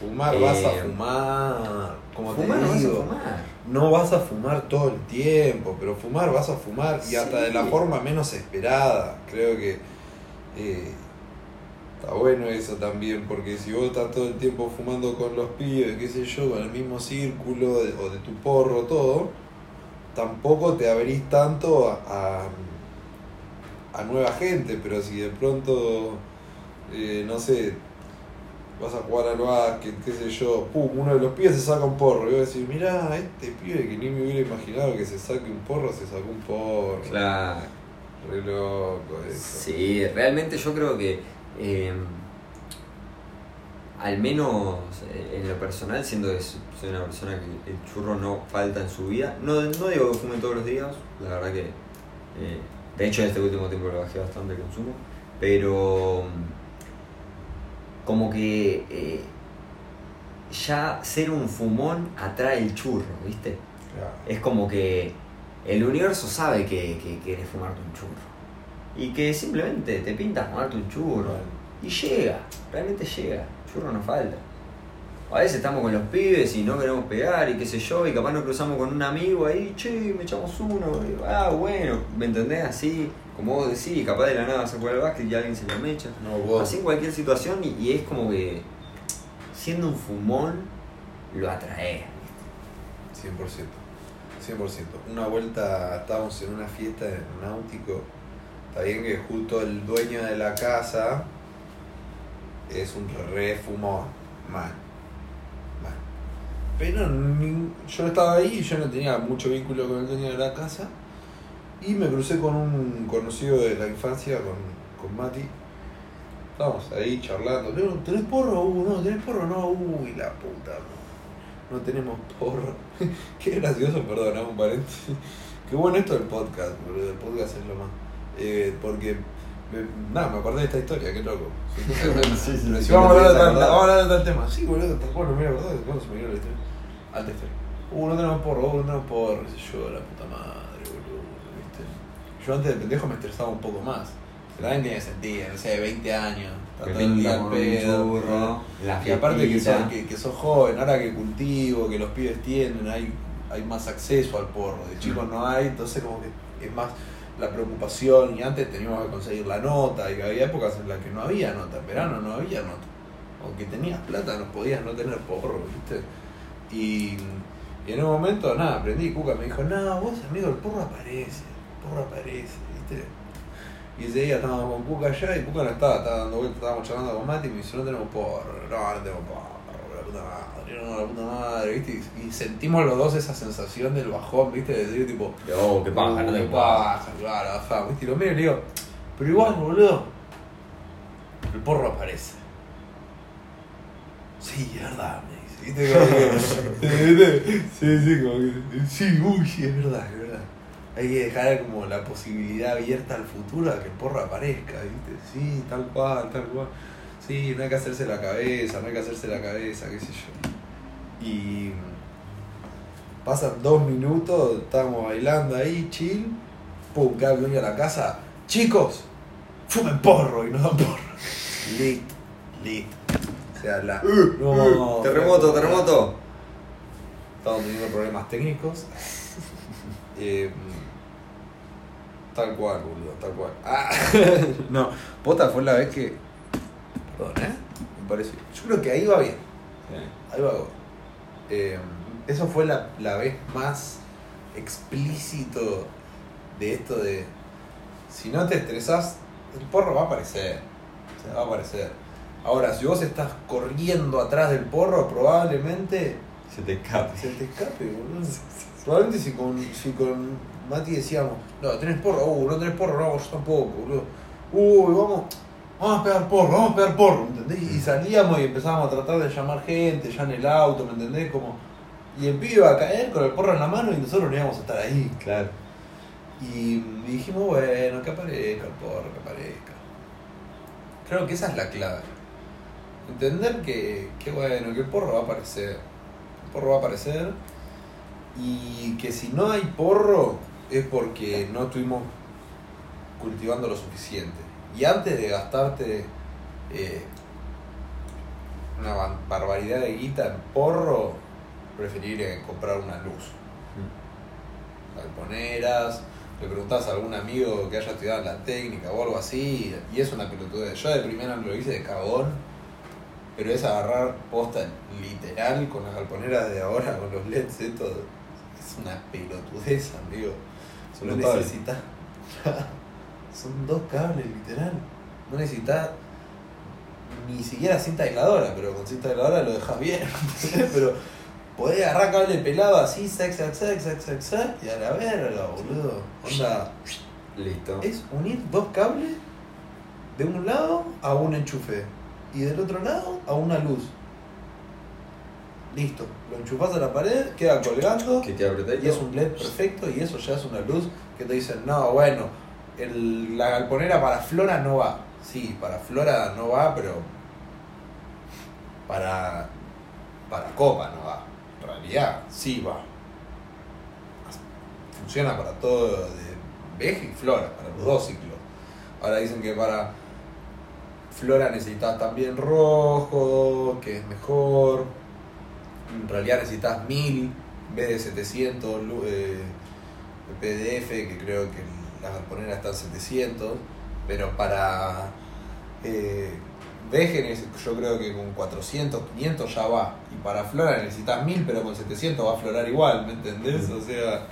[SPEAKER 3] Fumar
[SPEAKER 4] Eh,
[SPEAKER 3] vas a fumar. Como
[SPEAKER 4] fumar
[SPEAKER 3] te
[SPEAKER 4] no vas a
[SPEAKER 3] digo.
[SPEAKER 4] fumar.
[SPEAKER 3] No vas a fumar todo el tiempo, pero fumar vas a fumar y hasta de la forma menos esperada. Creo que eh, está bueno eso también, porque si vos estás todo el tiempo fumando con los pibes, qué sé yo, con el mismo círculo de- o de tu porro, todo, tampoco te abrís tanto a, a, a nueva gente, pero si de pronto, eh, no sé, vas a jugar al básquet, qué sé yo, pum, uno de los pibes se saca un porro. Y voy a decir, mirá, este pibe que ni me hubiera imaginado que se saque un porro, se sacó un porro.
[SPEAKER 4] Claro.
[SPEAKER 3] Re loco eso.
[SPEAKER 4] Sí, realmente yo creo que eh, al menos eh, en lo personal, siendo que soy una persona que el churro no falta en su vida, no, no digo que fume todos los días, la verdad que eh, de hecho en este último tiempo lo bajé bastante el consumo, pero mm, como que eh, ya ser un fumón atrae el churro, ¿viste?
[SPEAKER 3] Claro.
[SPEAKER 4] Es como que el universo sabe que, que quieres fumarte un churro. Y que simplemente te pinta fumarte un churro. Y llega, realmente llega. Churro no falta. A veces estamos con los pibes y no queremos pegar y qué sé yo, y capaz nos cruzamos con un amigo ahí, che, me echamos uno, y, ah, bueno, ¿me entendés? Así, como vos decís, capaz de la nada se juega al básquet y alguien se la mecha.
[SPEAKER 3] No, vos.
[SPEAKER 4] Así en cualquier situación y, y es como que siendo un fumón lo atrae.
[SPEAKER 3] 100%. 100%. Una vuelta estábamos en una fiesta en náutico. Está bien que justo el dueño de la casa es un re fumón. Mal. Mal. Pero yo estaba ahí y yo no tenía mucho vínculo con el dueño de la casa. Y me crucé con un conocido de la infancia, con, con Mati. Estábamos ahí charlando. "No, ¿Tenés porro? Uh, no, ¿tenés porro? No, uy, la puta. No, no tenemos porro. Qué gracioso, perdón, un paréntesis. Qué bueno esto del podcast, boludo. El podcast es lo más. Eh, porque, me- nada, me acordé de esta historia, qué loco.
[SPEAKER 4] Sí, sí, sí,
[SPEAKER 3] vamos a hablar de tal,
[SPEAKER 4] acordar.
[SPEAKER 3] vamos a hablar de tal tema. Sí, boludo, tal cual, no me acordé cuándo se me vino la historia. Alta historia. Uh, no tenemos porro, uh, no tenemos porro, qué sé yo, la puta madre, boludo, ¿viste? Yo antes de pendejo me estresaba un poco más. Pero también tenía sentido, no sé, 20 años,
[SPEAKER 4] Que
[SPEAKER 3] todo el día pedo.
[SPEAKER 4] la
[SPEAKER 3] Y aparte que sos, que, que sos joven, ahora que cultivo, que los pibes tienen, hay, hay más acceso al porro. De chicos no hay, entonces como que es más la preocupación. Y antes teníamos que conseguir la nota, y había épocas en las que no había nota, en verano no había nota. Aunque tenías plata, no podías no tener porro, ¿viste? Y, en un momento, nada, aprendí, Cuca me dijo, no, vos amigo, el porro aparece, el porro aparece, ¿viste? Y ese día estábamos con Cuca allá y Cuca no estaba, estaba dando vueltas, estábamos charlando con Mati y me dice, no tenemos porro, no, no tenemos porro, puta madre, no, la puta madre, ¿viste? Y, y sentimos los dos esa sensación del bajón, ¿viste? De decir, tipo,
[SPEAKER 4] Oh, qué paja, no
[SPEAKER 3] "Uh,
[SPEAKER 4] te
[SPEAKER 3] paja, claro, bajá", ¿viste? Y lo miro y le digo, pero igual, boludo, el porro aparece. Sí, es verdad, me dice, ¿viste? Sí, sí, como que, sí, uy, sí, es verdad, es verdad. Hay que dejar como la posibilidad abierta al futuro a que el porro aparezca, ¿viste? Sí, tal cual, tal cual. Sí, no hay que hacerse la cabeza, no hay que hacerse la cabeza, qué sé yo. Y pasan dos minutos, estamos bailando ahí, chill, pum, el dueño de la casa. Chicos, fumen porro y nos dan porro. Lit, lit. O sea, la. No,
[SPEAKER 4] terremoto, terremoto.
[SPEAKER 3] Estamos teniendo problemas técnicos. Eh, tal cual, boludo, tal cual. Ah, no, Pota fue la vez que. ¿Eh? Me parece. Yo creo que ahí va bien. Ahí va bien. Eh, eso fue la, la vez más explícito de esto de. Si no te estresás, el porro va a aparecer. O sea, va a aparecer. Ahora, si vos estás corriendo atrás del porro, probablemente
[SPEAKER 4] Se te escape.
[SPEAKER 3] se te escape, boludo. Probablemente si con, si con Mati decíamos, no, tenés porro, uh, no tenés porro, no, yo tampoco, boludo. Uy, vamos, vamos a pegar porro, vamos a pegar porro, ¿me entendés? Y salíamos y empezábamos a tratar de llamar gente ya en el auto, ¿me entendés? Como, y el pibe iba a caer con el porro en la mano y nosotros no íbamos a estar ahí.
[SPEAKER 4] Claro.
[SPEAKER 3] Y dijimos, bueno, que aparezca el porro, que aparezca. Creo que esa es la clave. Entender que, que bueno, que el porro va a aparecer. El porro va a aparecer. Y que si no hay porro es porque no estuvimos cultivando lo suficiente. Y antes de gastarte eh, una ba- barbaridad de guita en porro, preferiría comprar una luz galponeras, le preguntás a algún amigo que haya estudiado la técnica o algo así, y es una pelotudez. Yo de primera lo hice de cagón, pero es agarrar posta literal con las galponeras de ahora, con los LEDs, esto es una pelotudez, amigo.
[SPEAKER 4] Cables.
[SPEAKER 3] necesitas. Son dos cables, literal. No necesitas ni siquiera cinta aisladora, pero con cinta aisladora lo dejas bien. pero podés agarrar cable pelado así, sac, sac, sac, sac, sac, sac, y a la verga, boludo. Onda,
[SPEAKER 4] Listo.
[SPEAKER 3] es unir dos cables de un lado a un enchufe y del otro lado a una luz. Listo, lo enchufás a la pared, queda colgando
[SPEAKER 4] Que te
[SPEAKER 3] y es un LED perfecto y eso ya es una luz que te dicen, no, bueno, el- la galponera para Flora no va. Sí, para Flora no va, pero para, para Copa no va. En realidad, sí va. Funciona para todo de Veje y Flora, para los dos ciclos. Ahora dicen que para Flora necesitas también rojo, que es mejor. En realidad necesitas 1000 en vez de 700 lu- eh, PDF, que creo que las galponeras están 700. Pero para eh, yo creo que con 400, 500 ya va. Y para Flora necesitas 1000, pero con 700 va a florar igual, ¿me entendés? O sea,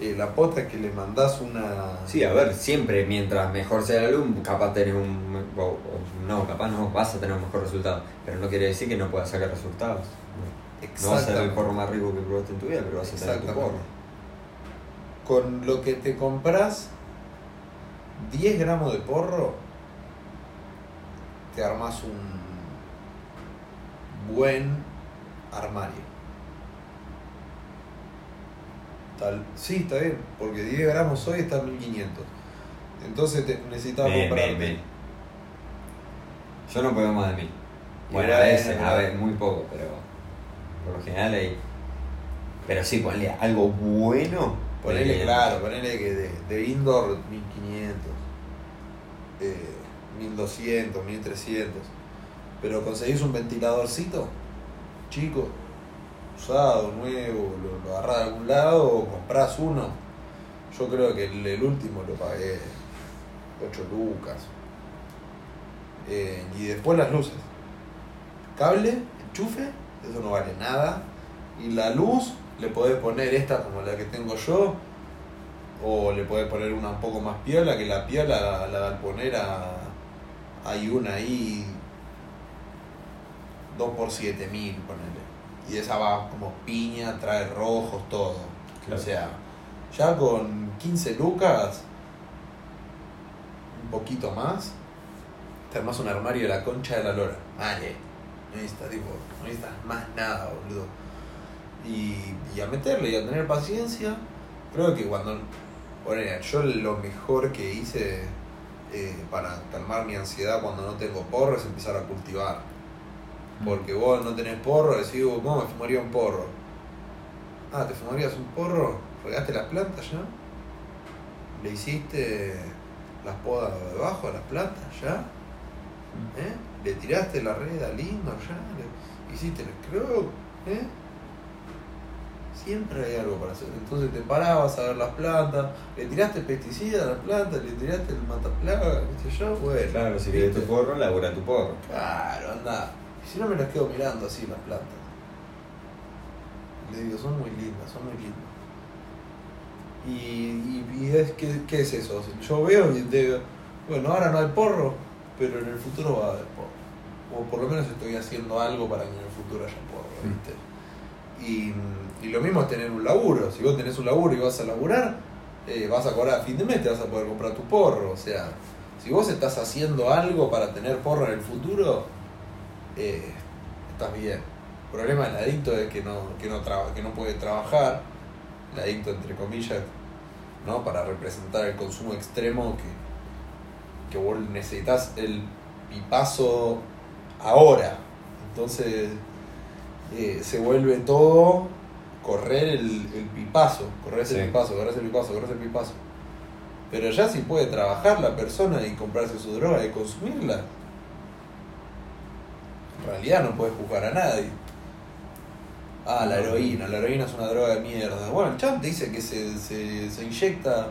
[SPEAKER 3] eh, la pota es que le mandás una...
[SPEAKER 4] Sí, a ver, siempre mientras mejor sea la luz, capaz tenés un. no, capaz no vas a tener un mejor resultado. Pero no quiere decir que no puedas sacar resultados. No, vas a ser el porro más rico que probaste en tu vida, pero vas a tener tu porro.
[SPEAKER 3] con lo que te compras 10 gramos de porro, te armas un buen armario. Tal, sí, está bien, porque 10 gramos hoy está en 1500. Entonces te necesitas comprar.
[SPEAKER 4] ven, ven. Yo no puedo más de mil. Bueno, a veces, a ver, muy poco, pero por lo general hay. Pero sí, ponle algo bueno.
[SPEAKER 3] Ponele,
[SPEAKER 4] eh,
[SPEAKER 3] claro, ponele que de, de indoor 1500, eh, 1200, 1300. Pero conseguís un ventiladorcito chico, usado, nuevo, lo, lo agarrás de algún lado o comprás uno. Yo creo que el, último lo pagué 8 lucas. Eh, y después las luces. Cable, enchufe, eso no vale nada. Y la luz le podés poner esta como la que tengo yo. O le podés poner una un poco más piola, que la piola la, la al poner a. Hay una ahí 2 por 7000 ponele. Y esa va como piña, trae rojos, todo.
[SPEAKER 4] Claro.
[SPEAKER 3] O sea, ya con 15 lucas, un poquito más, te armas un armario de la concha de la lora. Vale, no necesitas, tipo, no necesitas más nada, boludo. Y, y a meterle y a tener paciencia. Creo que cuando. Bueno, yo lo mejor que hice eh, para calmar mi ansiedad cuando no tengo porro es empezar a cultivar. Porque vos no tenés porro, decís, ¿cómo me fumaría un porro? Ah, ¿te fumarías un porro? ¿Regaste las plantas ya? ¿Le hiciste las podas debajo a las plantas ya? ¿Eh? ¿Le tiraste la red al indoor ya? ¿Le hiciste el scrub? ¿Eh? Siempre hay algo para hacer. Entonces te parabas a ver las plantas, le tiraste pesticida a las plantas, le tiraste el mataplaga, qué sé yo, bueno.
[SPEAKER 4] Claro, si querés tu porro, labura tu porro.
[SPEAKER 3] Claro, anda. Y si no me las quedo mirando así las plantas. Le digo, son muy lindas, son muy lindas. Y, y, y es, ¿qué, qué es eso? Yo veo y digo, bueno, ahora no hay porro, pero en el futuro va a haber porro. O por lo menos estoy haciendo algo para que en el futuro haya porro, ¿viste? Y, y lo mismo es tener un laburo. Si vos tenés un laburo y vas a laburar, eh, vas a cobrar a fin de mes, te vas a poder comprar tu porro. O sea, si vos estás haciendo algo para tener porro en el futuro, eh, estás bien. El problema del adicto es que no, que no, que no puede trabajar, el adicto entre comillas, ¿no? para representar el consumo extremo que, que vos necesitas el pipazo ahora. Entonces eh, se vuelve todo correr el, el pipazo, correr ese
[SPEAKER 4] Sí.
[SPEAKER 3] pipazo, correr ese pipazo, correr ese pipazo. Pero ya si puede trabajar la persona y comprarse su droga y consumirla, en realidad no puedes juzgar a nadie. Ah, la heroína, la heroína es una droga de mierda. Bueno, el champ dice que se, se, se inyecta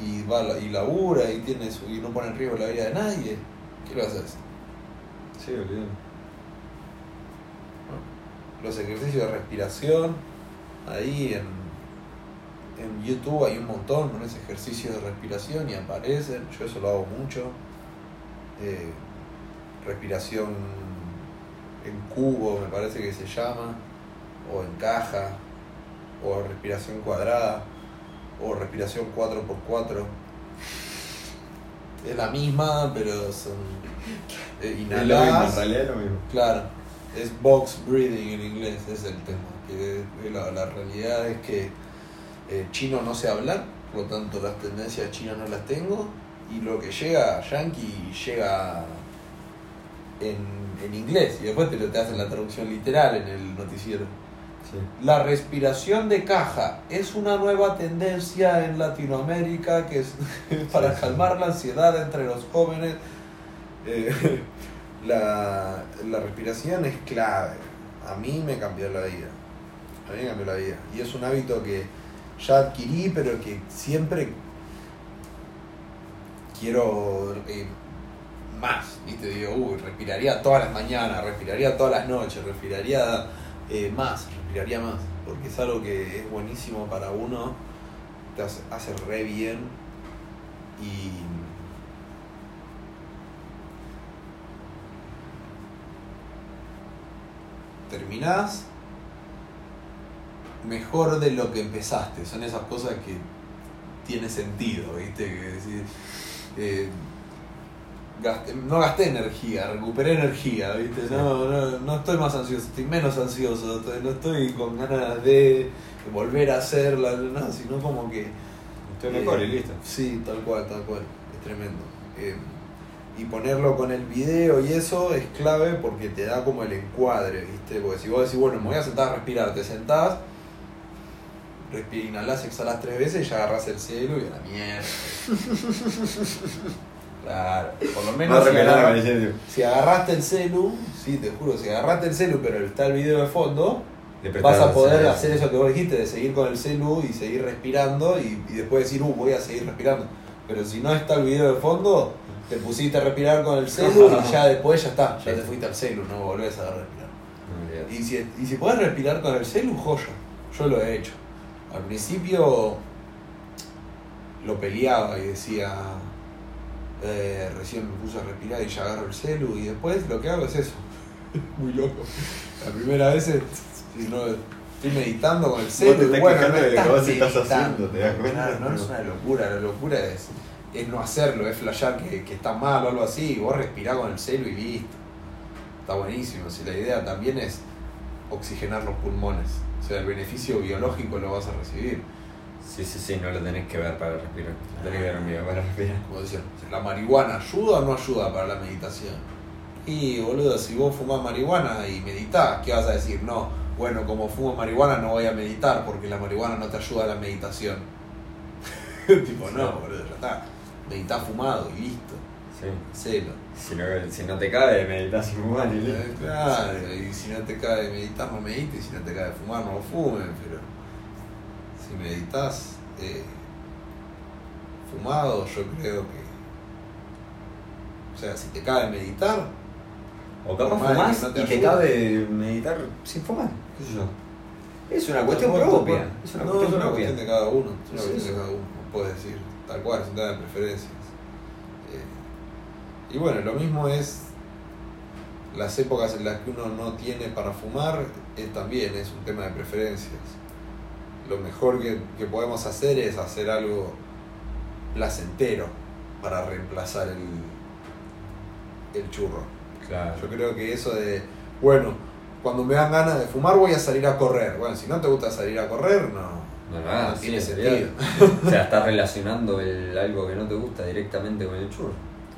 [SPEAKER 3] y va la- y labura y tiene su, y no pone en riesgo la vida de nadie. ¿Qué lo haces?
[SPEAKER 4] Sí, olvidé.
[SPEAKER 3] Los ejercicios de respiración, ahí en, en YouTube hay un montón, pones ejercicios de respiración y aparecen. Yo eso lo hago mucho. Eh, respiración en cubo, me parece que se llama, o en caja, o respiración cuadrada, o respiración 4x4. Es la misma, pero son eh,
[SPEAKER 4] Es lo mismo, en
[SPEAKER 3] inhalás.
[SPEAKER 4] realidad es lo mismo.
[SPEAKER 3] Claro, es box breathing en inglés, es el tema. Que la, la realidad es que eh, chino no sé hablar, por lo tanto las tendencias chinas no las tengo, y lo que llega yankee llega en, en inglés, y después te lo te hacen la traducción literal en el noticiero.
[SPEAKER 4] Sí.
[SPEAKER 3] La respiración de caja es una nueva tendencia en Latinoamérica que es para
[SPEAKER 4] Sí.
[SPEAKER 3] calmar la ansiedad entre los jóvenes. Eh, la, la respiración es clave. A mí me cambió la vida. A mí me cambió la vida. Y es un hábito que ya adquirí, pero que siempre quiero eh, más. ¿viste? Digo, uy, respiraría todas las mañanas, respiraría todas las noches, respiraría eh, más, respiraría más. Porque es algo que es buenísimo para uno, te hace re bien y. Terminás, mejor de lo que empezaste. Son esas cosas que tiene sentido, ¿viste? Que decir, eh, gasté- no gasté energía, recuperé energía, ¿viste? No, no, no estoy más ansioso, estoy menos ansioso, estoy- no estoy con ganas de volver a hacerla, no, sino como que...
[SPEAKER 4] Estoy mejor y
[SPEAKER 3] eh,
[SPEAKER 4] listo.
[SPEAKER 3] Sí, tal cual, tal cual, es tremendo. Eh, y ponerlo con el video y eso es clave porque te da como el encuadre, ¿viste? Porque si vos decís, bueno, me voy a sentar a respirar, te sentás, respira, inhalás, exhalás tres veces y ya agarrás el cielo y a la mierda. claro, por lo menos
[SPEAKER 4] No
[SPEAKER 3] si,
[SPEAKER 4] el
[SPEAKER 3] si agarraste el celu, sí, te juro, si agarraste el celu pero está el video de fondo, vas a poder hacer eso que vos dijiste, de seguir con el celu y seguir respirando y, y después decir, uh, voy a seguir respirando. Pero si no está el video de fondo, te pusiste a respirar con el celu y ya después ya está, ya te fuiste al celu, no volvés a respirar. Y si, y si podés respirar con el celu, joya. Yo lo he hecho. Al principio lo peleaba y decía, eh, recién me puse a respirar y ya agarro el celu y después lo que hago es eso. Muy loco. La primera vez es, si no, estoy meditando con el celu.
[SPEAKER 4] te
[SPEAKER 3] bueno, no
[SPEAKER 4] de lo que
[SPEAKER 3] estás
[SPEAKER 4] vos estás
[SPEAKER 3] meditando.
[SPEAKER 4] haciendo, te das cuenta.
[SPEAKER 3] Claro, no es una locura, la locura es, es no hacerlo, es flashear que, que está mal o algo así, y vos respirás con el celu y listo. Está buenísimo. Si la idea también es oxigenar los pulmones, o sea, el beneficio biológico lo vas a recibir.
[SPEAKER 4] Sí, sí, sí, no lo tenés que ver para respirar. Lo tenés que ver vivo para respirar.
[SPEAKER 3] Como decían, ¿la marihuana ayuda o no ayuda para la meditación? Y boludo, si vos fumás marihuana y meditas, ¿qué vas a decir? No, bueno, como fumo marihuana no voy a meditar porque la marihuana no te ayuda a la meditación. tipo, no, boludo, ya está. Meditá fumado y listo.
[SPEAKER 4] Sí.
[SPEAKER 3] Hacelo.
[SPEAKER 4] Si no, si no te cabe, meditas sin fumar y listo.
[SPEAKER 3] Eh, Claro, y si no te cae de meditar, no medites, y si no te cae de fumar, no fumes, pero si meditas eh, fumado, yo creo que. O sea, si te cabe meditar,
[SPEAKER 4] O capaz fumás
[SPEAKER 3] que no te
[SPEAKER 4] y te cabe meditar sin fumar. ¿Qué sé yo? Es una cuestión propia. Es una
[SPEAKER 3] no,
[SPEAKER 4] cuestión
[SPEAKER 3] es una
[SPEAKER 4] propia.
[SPEAKER 3] cuestión de cada uno. Es una
[SPEAKER 4] Sí,
[SPEAKER 3] cuestión
[SPEAKER 4] sí.
[SPEAKER 3] de cada uno, puedes decir. Tal cual, es un tema de preferencias. Eh, y bueno, lo mismo es las épocas en las que uno no tiene para fumar, es también es un tema de preferencias. Lo mejor que, que podemos hacer es hacer algo placentero para reemplazar el, el churro.
[SPEAKER 4] Claro.
[SPEAKER 3] Yo creo que eso de, bueno, cuando me dan ganas de fumar voy a salir a correr. Bueno, si no te gusta salir a correr, no,
[SPEAKER 4] No hagas,
[SPEAKER 3] no tiene
[SPEAKER 4] sí,
[SPEAKER 3] sentido.
[SPEAKER 4] O sea, estás relacionando el, algo que no te gusta directamente con el churro.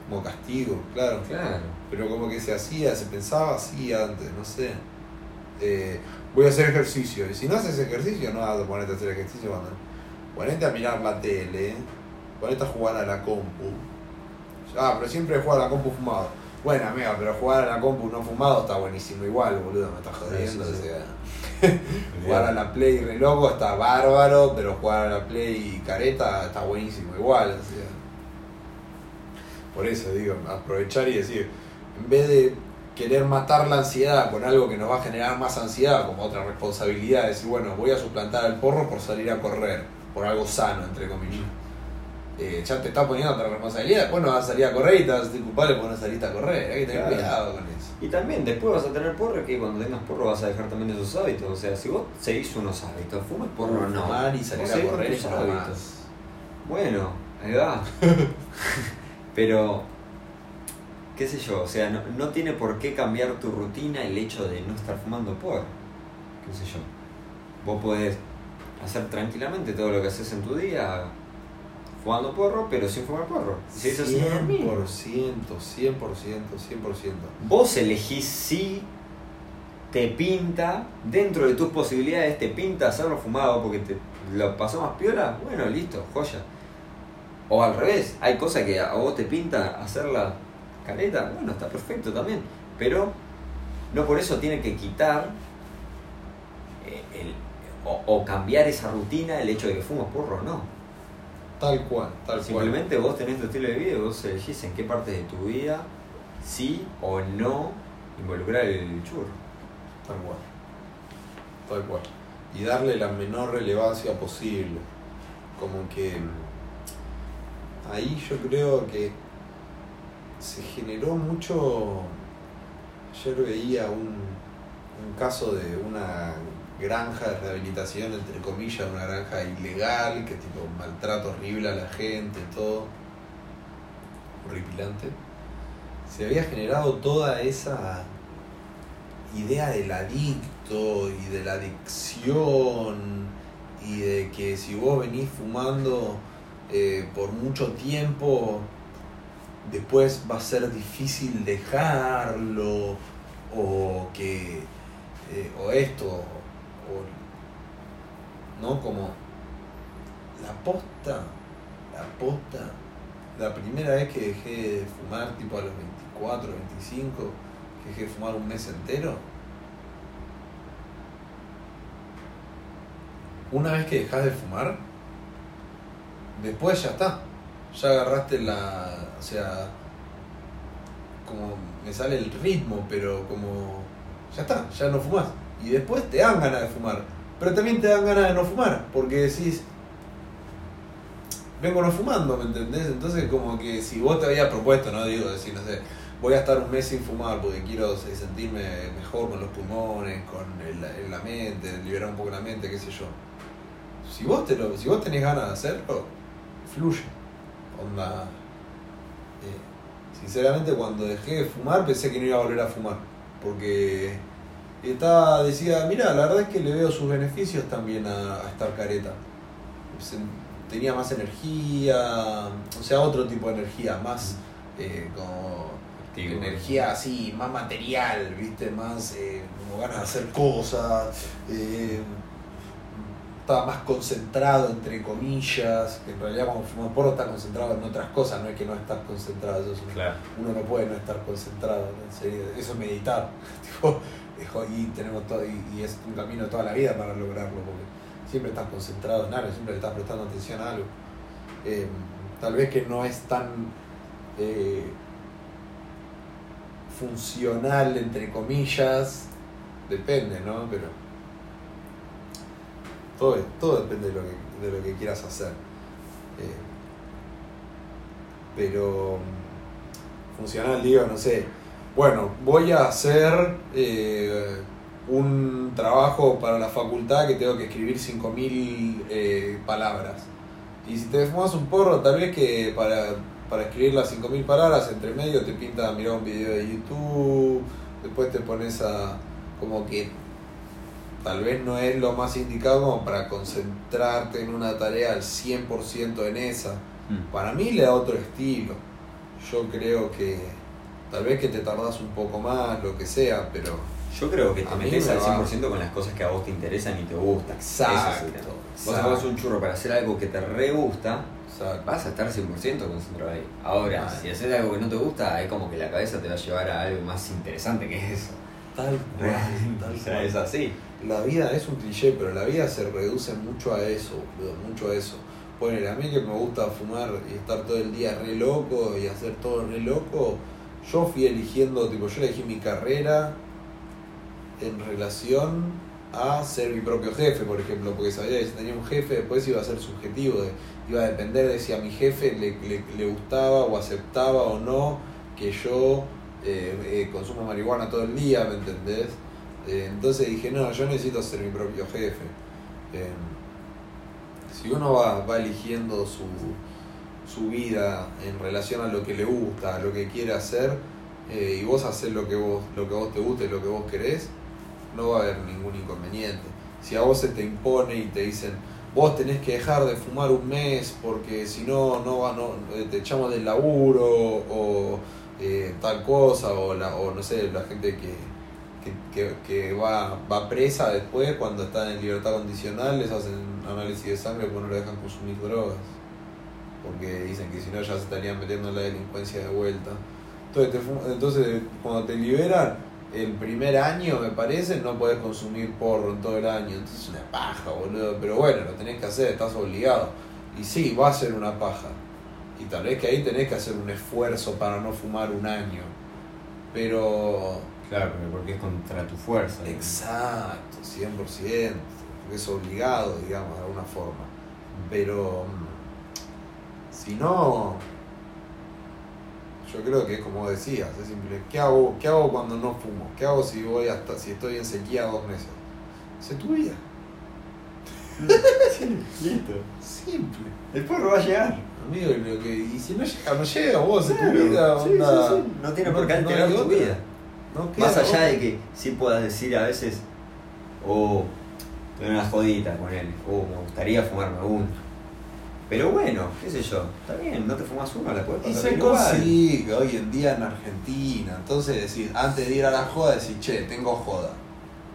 [SPEAKER 3] Como castigo, claro.
[SPEAKER 4] Claro.
[SPEAKER 3] Pero como que se hacía, se pensaba así antes, no sé. Eh, voy a hacer ejercicio. Y si no haces ejercicio, no vas a ponerte a hacer ejercicio cuando. Ponete a mirar la tele, ponete a jugar a la compu. Ah, pero siempre juega a la compu fumado. Bueno, amiga, pero jugar a la compu no fumado está buenísimo igual, boludo, me estás jodiendo.
[SPEAKER 4] Sí, sí, sí.
[SPEAKER 3] o sea. jugar a la Play re loco está bárbaro, pero jugar a la Play careta está buenísimo igual. O sea. Por eso digo, aprovechar y decir, en vez de querer matar la ansiedad con algo que nos va a generar más ansiedad, como otra responsabilidad, decir, bueno, voy a suplantar al porro por salir a correr, por algo sano, entre comillas. Eh, ya te está poniendo otra responsabilidad, después no vas a salir a correr y te vas a sentir culpable porque no saliste a correr, hay que tener
[SPEAKER 4] Claro.
[SPEAKER 3] cuidado con eso.
[SPEAKER 4] Y también después vas a tener porro que cuando tengas porro vas a dejar también esos hábitos. O sea, si vos seguís unos hábitos, fumas porro no.
[SPEAKER 3] Fumar y salir a correr es
[SPEAKER 4] tus hábitos. Bueno, ahí va. Pero, qué sé yo, o sea, no, no tiene por qué cambiar tu rutina el hecho de no estar fumando porro. Qué sé yo. Vos podés hacer tranquilamente todo lo que haces en tu día fumando porro, pero sin fumar porro. Lo
[SPEAKER 3] 100%,
[SPEAKER 4] mismo.
[SPEAKER 3] 100%, 100%.
[SPEAKER 4] Vos elegís si te pinta, dentro de tus posibilidades, te pinta hacerlo fumado porque te lo pasó más piola, bueno, listo, joya. O al revés, hay cosas que a vos te pinta hacerla careta, bueno, está perfecto también. Pero no por eso tiene que quitar eh, el- o, o cambiar esa rutina el hecho de que fumas porro, no.
[SPEAKER 3] Tal cual, tal cual.
[SPEAKER 4] Simplemente vos tenés tu estilo de vida y vos elegís en qué parte de tu vida sí o no involucrar el churro.
[SPEAKER 3] Tal cual. Tal cual. Y darle la menor relevancia posible. Como que mm, ahí yo creo que se generó mucho. Ayer veía un, un caso de una granja de rehabilitación, entre comillas, una granja ilegal, que tipo maltrato horrible a la gente, todo. Horripilante, se había generado toda esa idea del adicto y de la adicción y de que si vos venís fumando eh, por mucho tiempo, después va a ser difícil dejarlo o que eh, o esto no como la posta la posta la primera vez que dejé de fumar tipo a los 24 25 que dejé de fumar un mes entero. Una vez que dejas de fumar después ya está. Ya agarraste la o sea como me sale el ritmo pero como ya está ya no fumas y después te dan ganas de fumar pero también te dan ganas de no fumar porque decís vengo no fumando ¿me entendés? entonces como que si vos te habías propuesto no digo decir no sé voy a estar un mes sin fumar porque quiero sentirme mejor con los pulmones con el- la mente liberar un poco la mente qué sé yo si vos, te lo, si vos tenés ganas de hacerlo, fluye. Onda. eh, sinceramente, cuando dejé de fumar, pensé que no iba a volver a fumar. Porque estaba, decía, mira, la verdad es que le veo sus beneficios también a, a estar careta. Se- tenía más energía, o sea, otro tipo de energía, más eh, como energía así, más material, ¿viste? Más eh, como ganas de hacer cosas. eh, estaba más concentrado, entre comillas, que en realidad cuando fumas porro estás concentrado en otras cosas, no es que no estás concentrado, eso es
[SPEAKER 4] Claro.
[SPEAKER 3] uno no puede no estar concentrado, en serio, eso es meditar, tipo, y tenemos todo, y, es un camino toda la vida para lograrlo, porque siempre estás concentrado en algo, siempre estás prestando atención a algo. Eh, tal vez que no es tan eh, funcional, entre comillas, depende, ¿no? Pero todo, todo depende de lo que, de lo que quieras hacer. Eh, pero mm, funcional, digo, no sé. Bueno, voy a hacer eh, un trabajo para la facultad que tengo que escribir 5.000 eh, palabras. Y si te fumas un porro, tal vez que para, para escribir las 5.000 palabras, entre medio te pinta mirar un video de YouTube, después te pones a como que tal vez no es lo más indicado como para concentrarte en una tarea al 100% en esa.
[SPEAKER 4] Mm.
[SPEAKER 3] Para mí le da otro estilo. Yo creo que tal vez que te tardás un poco más, lo que sea, pero
[SPEAKER 4] Yo creo que te metes
[SPEAKER 3] me
[SPEAKER 4] al
[SPEAKER 3] va.
[SPEAKER 4] 100% con las cosas que a vos te interesan y te gustan.
[SPEAKER 3] Exacto,
[SPEAKER 4] es. Vos agarrás un churro para hacer algo que te re gusta, vas a estar 100% concentrado ahí. Ahora,
[SPEAKER 3] Vale.
[SPEAKER 4] si haces algo que no te gusta, es como que la cabeza te va a llevar a algo más interesante que eso.
[SPEAKER 3] tal cual, tal
[SPEAKER 4] o sea,
[SPEAKER 3] cual.
[SPEAKER 4] es así.
[SPEAKER 3] La vida es un cliché, pero la vida se reduce mucho a eso, boludo, mucho a eso. Ponele, a mí que me gusta fumar y estar todo el día re loco y hacer todo re loco, yo fui eligiendo, tipo, yo elegí mi carrera en relación a ser mi propio jefe, por ejemplo, porque sabía que si tenía un jefe después iba a ser subjetivo, iba a depender de si a mi jefe le, le- le gustaba o aceptaba o no que yo eh, eh, marihuana todo el día, ¿me entendés? Eh, entonces dije, no, yo necesito ser mi propio jefe. Eh, si uno va, va eligiendo su, su vida en relación a lo que le gusta, a lo que quiere hacer, eh, y vos haces lo que vos, lo que vos te gusta y lo que vos querés, no va a haber ningún inconveniente. Si a vos se te impone y te dicen, vos tenés que dejar de fumar un mes porque si no, no, va- no eh, te echamos del laburo o eh, tal cosa, o, la, o no sé, la gente que, que, que- va, va presa después cuando están en libertad condicional les hacen análisis de sangre porque no le dejan consumir drogas. Porque dicen que si no ya se estarían metiendo en la delincuencia de vuelta. Entonces, te entonces cuando te liberan, el primer año me parece no podés consumir porro en todo el año. Entonces es una paja, boludo. Pero bueno, lo tenés que hacer, estás obligado. Y sí, va a ser una paja. Y tal vez que ahí tenés que hacer un esfuerzo para no fumar un año. Pero
[SPEAKER 4] Claro, porque es contra tu fuerza. ¿no?
[SPEAKER 3] Exacto, 100%, porque es obligado, digamos, de alguna forma. Pero mm, si no, yo creo que es como decías, es simple. ¿Qué hago, ¿Qué hago cuando no fumo? ¿Qué hago si voy hasta si estoy en sequía dos meses? Sé tu vida.
[SPEAKER 4] Sí, listo.
[SPEAKER 3] Simple.
[SPEAKER 4] El porro va a llegar.
[SPEAKER 3] Amigo, y lo que, y si no llega, no llega, vos, sé tu vida,
[SPEAKER 4] sí,
[SPEAKER 3] onda.
[SPEAKER 4] sí, sí. No tiene por qué alterar tu
[SPEAKER 3] otra.
[SPEAKER 4] vida.
[SPEAKER 3] No queda
[SPEAKER 4] Más allá
[SPEAKER 3] otra.
[SPEAKER 4] de que sí puedas decir a veces, oh, tengo una jodita con él, oh, me gustaría fumarme uno. Pero bueno, qué sé yo, está bien, no te fumas uno, la puedes
[SPEAKER 3] Y
[SPEAKER 4] pasar
[SPEAKER 3] se
[SPEAKER 4] bien igual.
[SPEAKER 3] consigue hoy en día en Argentina. Entonces decir, antes de ir a la joda, decir, che, tengo joda.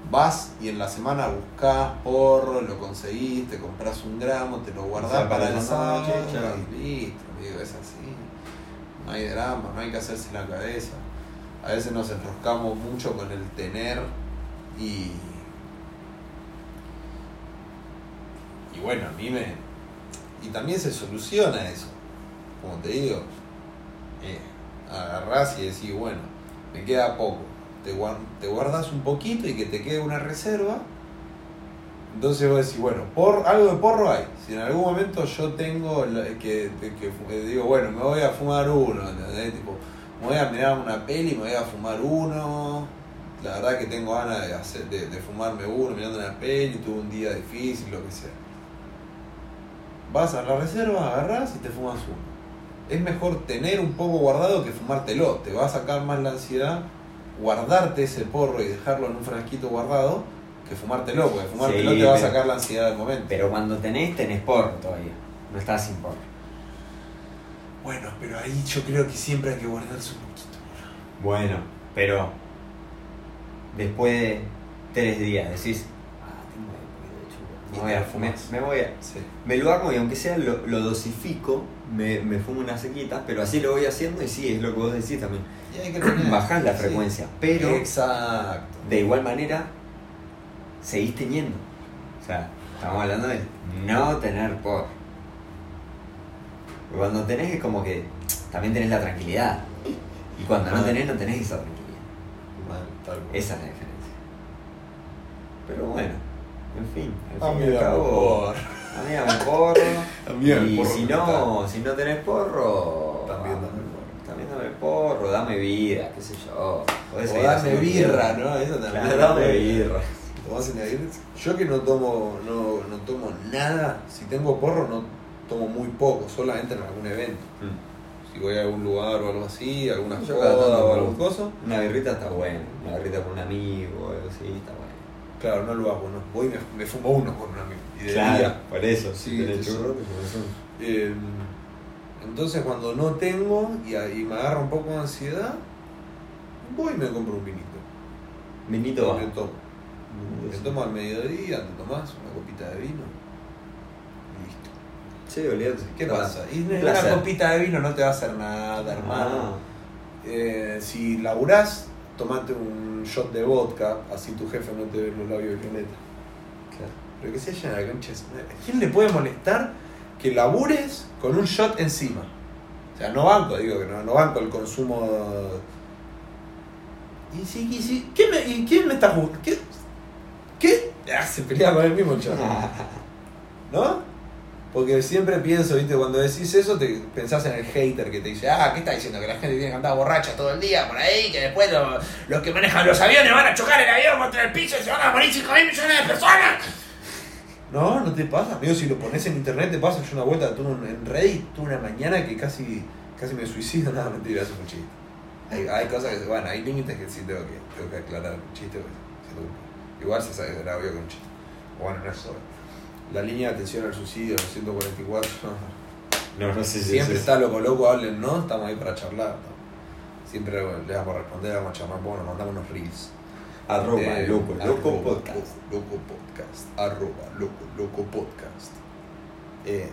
[SPEAKER 3] Vas y en la semana buscás porro, lo conseguís, te compras un gramo, te lo guardás
[SPEAKER 4] O sea,
[SPEAKER 3] para
[SPEAKER 4] para
[SPEAKER 3] el sábado y listo, amigo, es así. No hay drama, no hay que hacerse la cabeza. A veces nos enroscamos mucho con el tener y. Y bueno, a mí me. Y también se soluciona eso. Como te digo, eh, agarrás y decís, bueno, me queda poco. Te, te guardas un poquito y que te quede una reserva. Entonces vos decís, bueno, por, algo de porro hay. Si en algún momento yo tengo que, que- eh, digo, bueno, me voy a fumar uno, me voy a mirar una peli, me voy a fumar uno. La verdad que tengo ganas de, hacer, de, de fumarme uno mirando una peli, tuve un día difícil, lo que sea. Vas a la reserva, agarrás y te fumas uno. Es mejor tener un poco guardado que fumártelo. Te va a sacar más la ansiedad guardarte ese porro y dejarlo en un frasquito guardado que fumártelo, porque fumártelo
[SPEAKER 4] Sí,
[SPEAKER 3] te va a sacar la ansiedad del momento.
[SPEAKER 4] Pero cuando tenés, tenés porro todavía. No estás sin porro.
[SPEAKER 3] Bueno, pero ahí yo creo que siempre hay que guardarse un poquito.
[SPEAKER 4] Bueno, pero después de tres días decís, me voy a
[SPEAKER 3] fumas.
[SPEAKER 4] Me voy a,
[SPEAKER 3] Sí.
[SPEAKER 4] me lo hago y aunque sea lo, lo dosifico, me, me fumo unas sequitas, pero así lo voy haciendo y sí, es lo que vos decís también.
[SPEAKER 3] Y hay que tener-
[SPEAKER 4] Bajás la
[SPEAKER 3] sí.
[SPEAKER 4] frecuencia, pero
[SPEAKER 3] Exacto.
[SPEAKER 4] de igual manera seguís teniendo. O sea, estamos hablando de no tener por. Cuando tenés es como que también tenés la tranquilidad. Y cuando no
[SPEAKER 3] Ah.
[SPEAKER 4] tenés, no tenés esa tranquilidad.
[SPEAKER 3] Mal, tal cual.
[SPEAKER 4] Esa es la diferencia. Pero bueno, en fin. Al fin y al cabo, amiga, me porro.
[SPEAKER 3] Amiga,
[SPEAKER 4] y
[SPEAKER 3] porro
[SPEAKER 4] si no, si no tenés porro,
[SPEAKER 3] También dame porro.
[SPEAKER 4] También dame porro, dame vida, qué sé yo. Podés
[SPEAKER 3] O dame birra. ¿no? Eso también.
[SPEAKER 4] Claro, dame birra.
[SPEAKER 3] Yo que no tomo, no, no tomo nada, si tengo porro no tomo muy poco, solamente en algún evento.
[SPEAKER 4] Mm.
[SPEAKER 3] Si voy a algún lugar o algo así, alguna joda o algún cosa,
[SPEAKER 4] Una birrita está buena, una birrita con un amigo o algo así, está bueno.
[SPEAKER 3] Claro, no lo hago, no. Voy y me, me fumo uno con un amigo. Y de
[SPEAKER 4] Claro,
[SPEAKER 3] día.
[SPEAKER 4] por eso,
[SPEAKER 3] Sí,
[SPEAKER 4] churro, fumas uno.
[SPEAKER 3] Eh, entonces cuando no tengo y, me agarra un poco de ansiedad, voy y me compro un vinito.
[SPEAKER 4] Vinito va.
[SPEAKER 3] Me tomo. Me tomo al mediodía, te tomás una copita de vino. y Listo.
[SPEAKER 4] Sí, olvídate.
[SPEAKER 3] ¿Qué pasa? Y
[SPEAKER 4] Un
[SPEAKER 3] una copita de vino no te va a hacer nada, hermano.
[SPEAKER 4] Ah,
[SPEAKER 3] Eh, si laburás, tomate un shot de vodka, así tu jefe no te ve los labios violeta.
[SPEAKER 4] claro.
[SPEAKER 3] Pero que se haya la concha. de su madre. ¿A quién le puede molestar que labures con un shot encima? O sea, no banco, digo que no, no banco el consumo. Y sí, y sí. ¿Quién me, y quién me está jugando? ¿Qué? ¿Qué? Ah, se pelea con el mismo shot. ¿No? Porque siempre pienso, viste, cuando decís eso, te pensás en el hater que te dice, ah, ¿qué está diciendo? Que la gente tiene que andar borracha todo el día por ahí, que después lo- los que manejan los aviones van a chocar el avión contra el piso y se van a morir 5 mil millones de personas. No, no te pasa, amigo, si lo pones en internet te pasa, yo una vuelta tuve un- en Reddit, tuve una mañana que casi, casi me suicido, nada, mentira, eso es un chiste. Hay, hay cosas que, bueno, hay límites que sí tengo que, tengo que aclarar, un chiste, pues, igual se sabe, era obvio que un chiste. Bueno, no es solo. La línea de atención al suicidio, los 144,
[SPEAKER 4] No, no sé si
[SPEAKER 3] siempre
[SPEAKER 4] es
[SPEAKER 3] está loco loco, hablen, ¿no? Estamos ahí para charlar. ¿no? Siempre le vamos a responder, vamos a charlar, bueno, mandamos unos reels.
[SPEAKER 4] Arroba,
[SPEAKER 3] Eh,
[SPEAKER 4] loco, loco
[SPEAKER 3] arroba,
[SPEAKER 4] podcast.
[SPEAKER 3] Loco, loco podcast. Arroba, loco, loco podcast. Eh,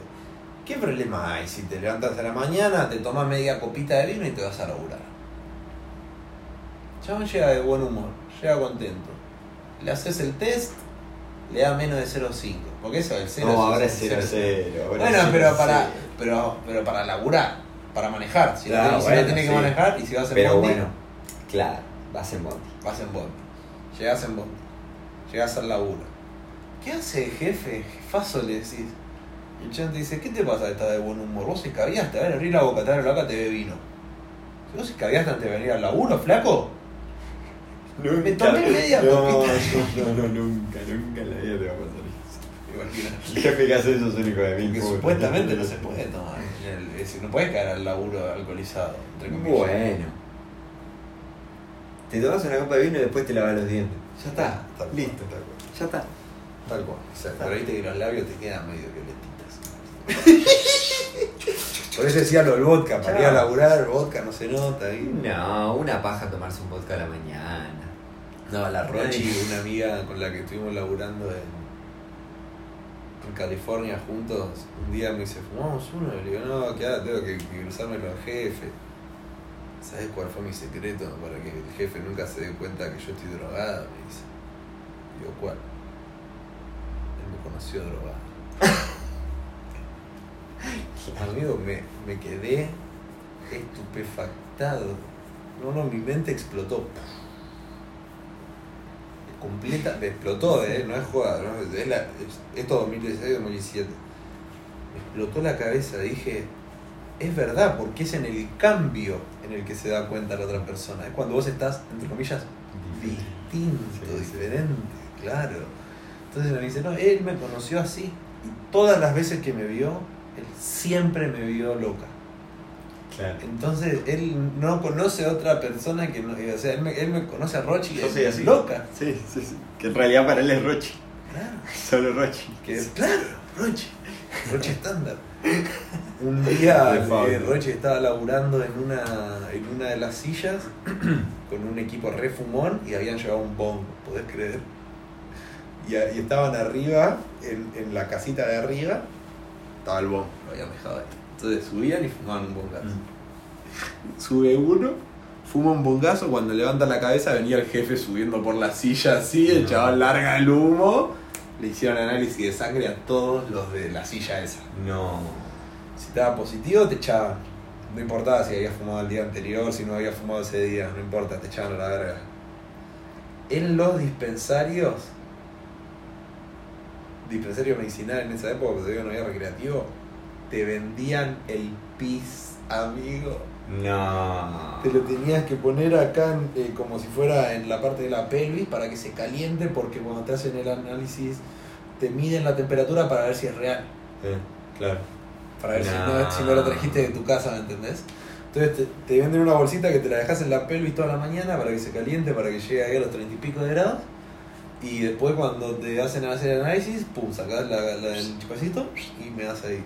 [SPEAKER 3] ¿Qué problema hay si te levantas a la mañana, te tomas media copita de vino y te vas a laburar? Chabón llega de buen humor, llega contento. Le haces el test, le da menos de 0,5. Porque eso, el 0
[SPEAKER 4] No, ahora es 0 0.
[SPEAKER 3] Bueno, pero para, pero, pero para laburar, para manejar. Si,
[SPEAKER 4] Claro,
[SPEAKER 3] no, si
[SPEAKER 4] bueno,
[SPEAKER 3] no tenés
[SPEAKER 4] sí.
[SPEAKER 3] que manejar y si vas en
[SPEAKER 4] Pero
[SPEAKER 3] bondi,
[SPEAKER 4] bueno, claro, vas en bondi.
[SPEAKER 3] vas en bondi. Llegás en bondi. Llegás al laburo. ¿Qué hace jefe? Jefazo le decís. Y el chan te dice, ¿qué te pasa estás de buen humor? Vos escabiaste, a ver, abrí la boca, te boca, te ve vino. Si vos escabiaste antes de venir al laburo, flaco, Me tomé media
[SPEAKER 4] no. No, no, nunca, nunca en la vida te va a pasar eso.
[SPEAKER 3] Imagina.
[SPEAKER 4] El jefe que hace eso es único de mí.
[SPEAKER 3] Que supuestamente no se puede tomar. El- es- no puedes caer al laburo alcoholizado. Entre comillas.
[SPEAKER 4] Bueno. Te tomas una copa de vino y después te lavas los dientes. Ya está.
[SPEAKER 3] Tal cual,
[SPEAKER 4] Listo.
[SPEAKER 3] Tal cual.
[SPEAKER 4] Ya está.
[SPEAKER 3] Tal cual. O sea, pero viste que los labios te quedan medio violetitas. Por eso decía lo del vodka. Para ir a laburar, vodka no se nota ahí.
[SPEAKER 4] No, una paja tomarse un vodka a la mañana.
[SPEAKER 3] No, la Rochi, una amiga con la que estuvimos laburando en, en California juntos, un día me dice, fumamos uno, y le digo, no, que ahora tengo que, que cruzármelo al jefe. ¿Sabes cuál fue mi secreto para que el jefe nunca se dé cuenta que yo estoy drogada? Me dice. Digo, ¿cuál? Él me conoció drogada. Amigo, me, me quedé estupefactado. No, no, mi mente explotó. Completa, me explotó, ¿eh? no es joda, ¿no? Es la- esto 2016-2017. Me explotó la cabeza, dije, es verdad, porque es en el cambio en el que se da cuenta la otra persona. Es cuando vos estás, entre comillas, distinto,
[SPEAKER 4] Sí, sí.
[SPEAKER 3] diferente, claro. Entonces me dice, no, él me conoció así. Y todas las veces que me vio, él siempre me vio loca.
[SPEAKER 4] Claro.
[SPEAKER 3] Entonces él no conoce a otra persona que no. O sea, él me, él me conoce a Rochi y
[SPEAKER 4] Yo
[SPEAKER 3] es
[SPEAKER 4] así.
[SPEAKER 3] loca.
[SPEAKER 4] Sí, sí, sí. Que en realidad para él es Rochi.
[SPEAKER 3] Claro.
[SPEAKER 4] Solo Rochi.
[SPEAKER 3] Que es, claro, Rochi. Rochi estándar. Un día eh. Rochi estaba laburando en una, en una de las sillas con un equipo re fumón y habían llevado un bong, ¿podés creer? Y, y estaban arriba, en, en la casita de arriba, estaba el bong, lo habían dejado ahí. Entonces subían y fumaban un bongazo. Sube uno, fuma un bongazo, cuando levanta la cabeza venía el jefe subiendo por la silla así, el
[SPEAKER 4] No.
[SPEAKER 3] chaval larga el humo, le hicieron análisis de sangre a todos los de la silla esa.
[SPEAKER 4] No.
[SPEAKER 3] Si estaba positivo te echaban. No importaba si habías fumado el día anterior, si no habías fumado ese día, no importa, te echaban a la verga. En los dispensarios, dispensario medicinal en esa época, porque todavía no había recreativo, te vendían el pis, amigo.
[SPEAKER 4] No.
[SPEAKER 3] Te lo tenías que poner acá eh, como si fuera en la parte de la pelvis para que se caliente porque cuando te hacen el análisis te miden la temperatura para ver si es real.
[SPEAKER 4] Eh, claro.
[SPEAKER 3] Para ver si,
[SPEAKER 4] No.
[SPEAKER 3] no, si no lo trajiste de tu casa, ¿me entendés? Entonces te, te venden una bolsita que te la dejas en la pelvis toda la mañana para que se caliente, para que llegue ahí a los treinta y pico de grados. Y después cuando te hacen hacer el análisis, pum, sacás la, la- el chupacito y me das ahí.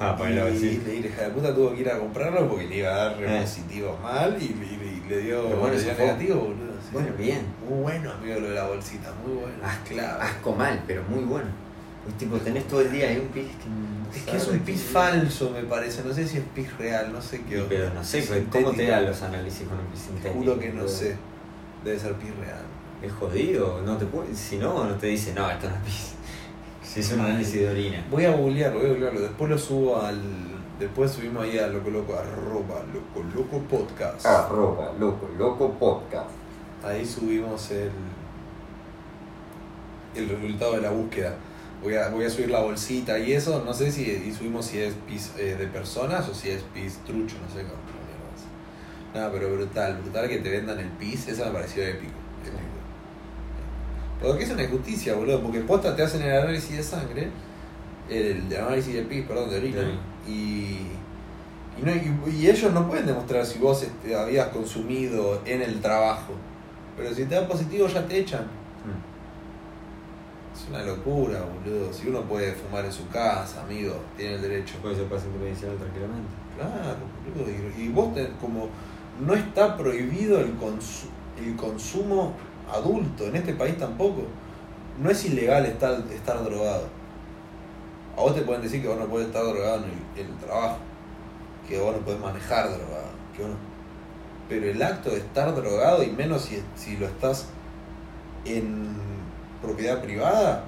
[SPEAKER 4] Ah, ponelo
[SPEAKER 3] y
[SPEAKER 4] así.
[SPEAKER 3] le- y la hija de puta tuvo que ir a comprarlo porque le iba a dar
[SPEAKER 4] Eh.
[SPEAKER 3] positivo mal y, y- y le dio,
[SPEAKER 4] bueno,
[SPEAKER 3] le dio negativo, boludo. sí.
[SPEAKER 4] Bueno, bien.
[SPEAKER 3] Muy bueno, amigo, lo de la bolsita, muy bueno.
[SPEAKER 4] Asco, asco mal, pero muy bueno. Pues, tipo, tenés todo el día ahí un pis que
[SPEAKER 3] Es que es un pis falso, me parece. No sé si es pis real, no sé qué.
[SPEAKER 4] Pero no sé, pues, ¿cómo te dan los análisis con un pis
[SPEAKER 3] Te
[SPEAKER 4] sintético?
[SPEAKER 3] juro que no sé. Debe ser pis real.
[SPEAKER 4] Es jodido, no te puede, si no, no te dice, no, esto no es pis. Si es un análisis de orina.
[SPEAKER 3] Voy a googlearlo, voy a googlearlo. Después lo subo al. Después subimos ahí a Loco Loco, arroba Loco Loco Podcast.
[SPEAKER 4] Arroba, loco, loco podcast.
[SPEAKER 3] Ahí subimos el. El resultado de la búsqueda. Voy a, voy a subir la bolsita y eso. No sé si. Y subimos si es pis eh, de personas o si es pis trucho, no sé cómo. Nada, pero brutal, brutal que te vendan el pis. Eso me pareció épico. épico. Porque es una injusticia, boludo. Porque posta te hacen el análisis de sangre. El, análisis de pis, perdón, de orina. Y. Y, no, y, y ellos no pueden demostrar si vos este, habías consumido en el trabajo. Pero si te da positivo ya te echan.
[SPEAKER 4] Mm.
[SPEAKER 3] Es una locura, boludo. Si uno puede fumar en su casa, amigo, tiene el derecho.
[SPEAKER 4] Puede ser paciente medicinal tranquilamente.
[SPEAKER 3] Claro, boludo. Y, y vos, te- como no está prohibido el, consu- el consumo adulto, en este país tampoco. No es ilegal estar, estar drogado. A vos te pueden decir que vos no podés estar drogado en el, trabajo, que vos no podés manejar drogado, que vos no- Pero el acto de estar drogado, y menos si, si lo estás en propiedad privada,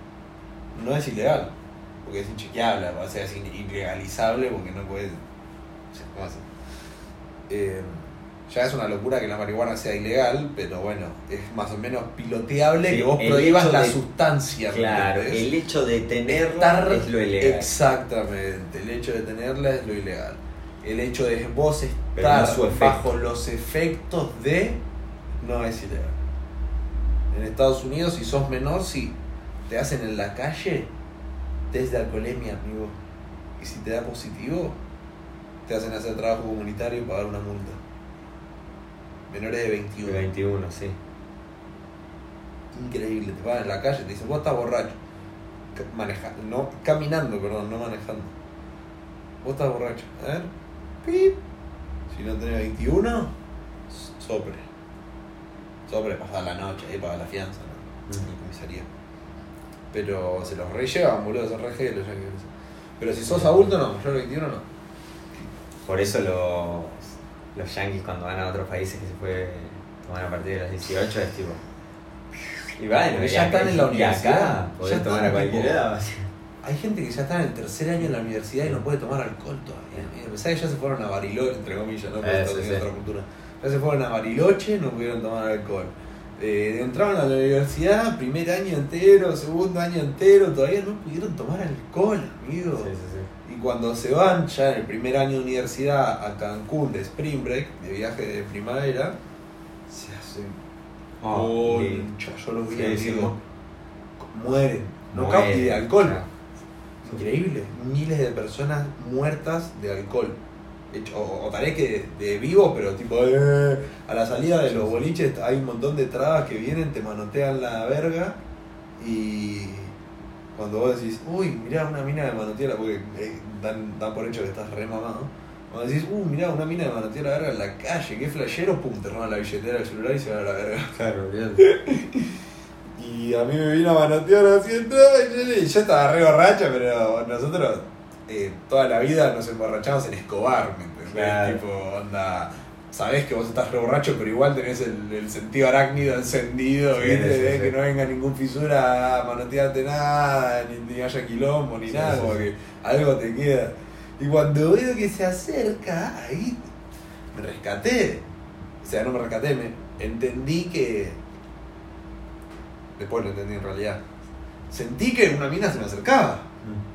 [SPEAKER 3] no es ilegal, porque es inchequeable, o sea, es ilegalizable porque no puedes... o sea. Eh, ya es una locura que la marihuana sea ilegal, pero bueno, es más o menos piloteable
[SPEAKER 4] Sí,
[SPEAKER 3] que vos prohíbas la
[SPEAKER 4] de-
[SPEAKER 3] sustancia. ¿me
[SPEAKER 4] Claro,
[SPEAKER 3] entendés?
[SPEAKER 4] el hecho de tenerla
[SPEAKER 3] Estar-
[SPEAKER 4] es lo ilegal.
[SPEAKER 3] Exactamente, el hecho de tenerla es lo ilegal. El hecho de vos estar
[SPEAKER 4] no
[SPEAKER 3] bajo los efectos de no es ilegal. En Estados Unidos, si sos menor, si te hacen en la calle test de alcoholemia, amigo. Y si te da positivo, te hacen hacer trabajo comunitario y pagar una multa. Menores de 21.
[SPEAKER 4] 21, sí.
[SPEAKER 3] Increíble, te pagan en la calle, te dicen, vos estás borracho. Ca- Maneja, no, caminando, perdón, no manejando. Vos estás borracho. A ver, pip. Si no tenés 21, sopre. Sopre, pasar la noche, ahí paga la fianza, ¿no? En la comisaría. Pero se los re llevan, boludo, son re gelos, ya que- Pero si sos adulto, no, mayor de 21 no.
[SPEAKER 4] Por eso los, los yankees cuando van a otros países que se puede tomar a partir de los 18 es tipo... Y bueno,
[SPEAKER 3] Porque ya están en la
[SPEAKER 4] y
[SPEAKER 3] universidad,
[SPEAKER 4] acá podés tomar a cualquier edad.
[SPEAKER 3] Hay gente que ya está en el tercer año en la universidad y no puede tomar alcohol todavía. Pensá que ya se fueron a Bariloche, entre comillas, ¿no? Porque
[SPEAKER 4] Eh, sí, sí.
[SPEAKER 3] otra cultura. Ya se fueron a Bariloche, no pudieron tomar alcohol. Eh, entraron a la universidad, primer año entero, segundo año entero, todavía no pudieron tomar alcohol, amigo.
[SPEAKER 4] Sí, sí, sí.
[SPEAKER 3] Y cuando se van ya en el primer año de universidad a Cancún de Spring Break, de viaje de primavera, se hacen
[SPEAKER 4] Oh, y-
[SPEAKER 3] concha, yo los vi,
[SPEAKER 4] Sí, sí,
[SPEAKER 3] amigo. Mueren. No y de alcohol. Increíble. Miles de personas muertas de alcohol. Hecho- o, o tal vez que de, de vivos, pero tipo, eh, a la salida de los boliches hay un montón de trabas que vienen, te manotean la verga y cuando vos decís, uy, mirá una mina de manotear, porque eh, dan, dan por hecho que estás re mamado. Cuando decís, uh, mirá una mina de manotear la verga en la calle, qué flashero, pum, te roban la billetera, el celular y se van a la verga.
[SPEAKER 4] Claro, olvidate.
[SPEAKER 3] Y a mí me vino a manotear así entonces, y yo estaba re borracha, pero nosotros eh, toda la vida nos emborrachamos en Escobar, ¿me entendés?
[SPEAKER 4] Claro.
[SPEAKER 3] Tipo, onda, sabés que vos estás re borracho, pero igual tenés el, el sentido arácnido encendido,
[SPEAKER 4] Sí,
[SPEAKER 3] ¿viste?
[SPEAKER 4] sí,
[SPEAKER 3] De
[SPEAKER 4] sí.
[SPEAKER 3] Que no venga ningún fisura a manotearte nada, ni, ni haya quilombo, ni nada,
[SPEAKER 4] sí,
[SPEAKER 3] como
[SPEAKER 4] sí.
[SPEAKER 3] que algo te queda. Y cuando veo que se acerca, ahí me rescaté. O sea, no me rescaté, me entendí que después lo entendí en realidad. Sentí que una mina se me acercaba.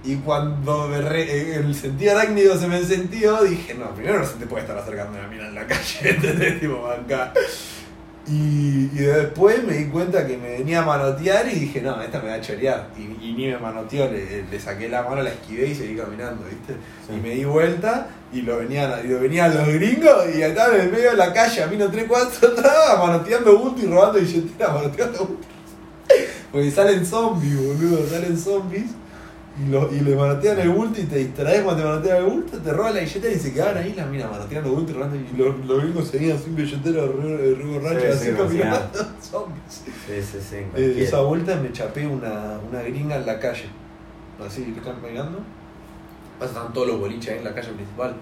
[SPEAKER 3] Y cuando me re- el sentido arácnido se me encendió, dije, no, primero no se te puede estar acercando una mina en la calle, ¿entendés? Tipo, acá. Y, y después me di cuenta que me venía a manotear y dije, no, esta me va a chorear. Y, y ni me manoteó, le, le saqué la mano, la esquivé y seguí caminando, ¿viste?
[SPEAKER 4] Sí.
[SPEAKER 3] Y me di vuelta y lo venían, y lo venían los gringos y estaban en el medio de la calle, a mí no 3, 4 atrás, manoteando bulto y robando billetera, manoteando bulto. Porque salen zombies, boludo, salen zombies. Y, lo, y le manotean el bulto y te distraes cuando te manotean el bulto, te roban la billetera y se quedaban ahí las minas manoteando bulto y. Y los, los gringos seguían sin billetera, re, re borrachos,
[SPEAKER 4] Sí,
[SPEAKER 3] así
[SPEAKER 4] sí,
[SPEAKER 3] caminando. Zombies.
[SPEAKER 4] Sí, sí, sí.
[SPEAKER 3] Eh, esa vuelta me chapé una, una gringa en la calle. Así, pegando. Estaban todos los boliches ahí en la calle principal.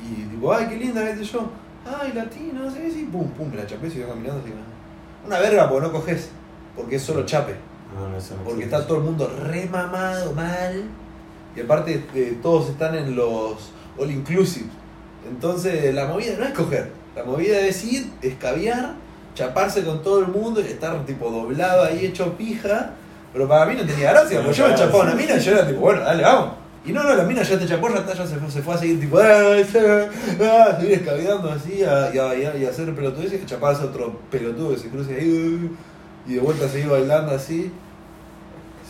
[SPEAKER 3] Y digo, ay, qué linda, qué sé yo. Ay, latino, qué, sí. Pum, pum, me la chapé, siguió caminando. Así, una verga, porque no coges. Porque es solo chape.
[SPEAKER 4] No, no, eso no
[SPEAKER 3] Porque
[SPEAKER 4] existe.
[SPEAKER 3] está todo el mundo re mamado, mal. Y aparte, eh, todos están en los all inclusive. Entonces, la movida no es coger. La movida es ir, escabiar, chaparse con todo el mundo y estar tipo doblado ahí hecho pija. Pero para mí no tenía gracia, porque yo me chapaba una mina y yo era tipo, bueno, dale, vamos. Y no, no, la mina ya te chapó, ya, está, ya se, fue, se fue a seguir tipo, ah, ah, a seguir escabeando así a- y a, y a- y a hacer pelotudeces y chaparse a otro pelotudo que se cruce ahí y de vuelta seguir bailando así.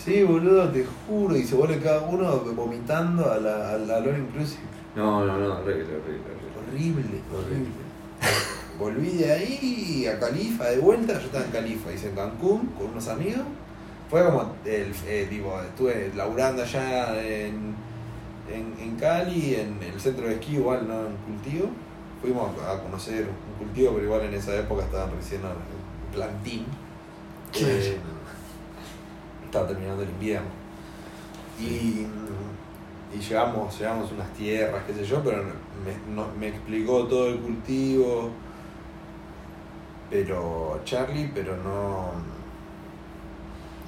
[SPEAKER 3] Sí, boludo, te juro, y se vuelve cada uno vomitando a la, a la All Inclusive.
[SPEAKER 4] No, no, no, horrible, horrible, horrible.
[SPEAKER 3] Horrible. Volví de ahí a Califa de vuelta, yo estaba en Califa, hice en Cancún con unos amigos. Fue como, el, eh, tipo, estuve laburando allá en, en, en Cali, en el centro de esquí, igual, no en cultivo. Fuimos a conocer un cultivo, pero igual en esa época estaban recién en plantín. Eh, estaba terminando el invierno. Y, y llegamos, llegamos a unas tierras, qué sé yo, pero me, no- me explicó todo el cultivo. Pero Charlie, pero no.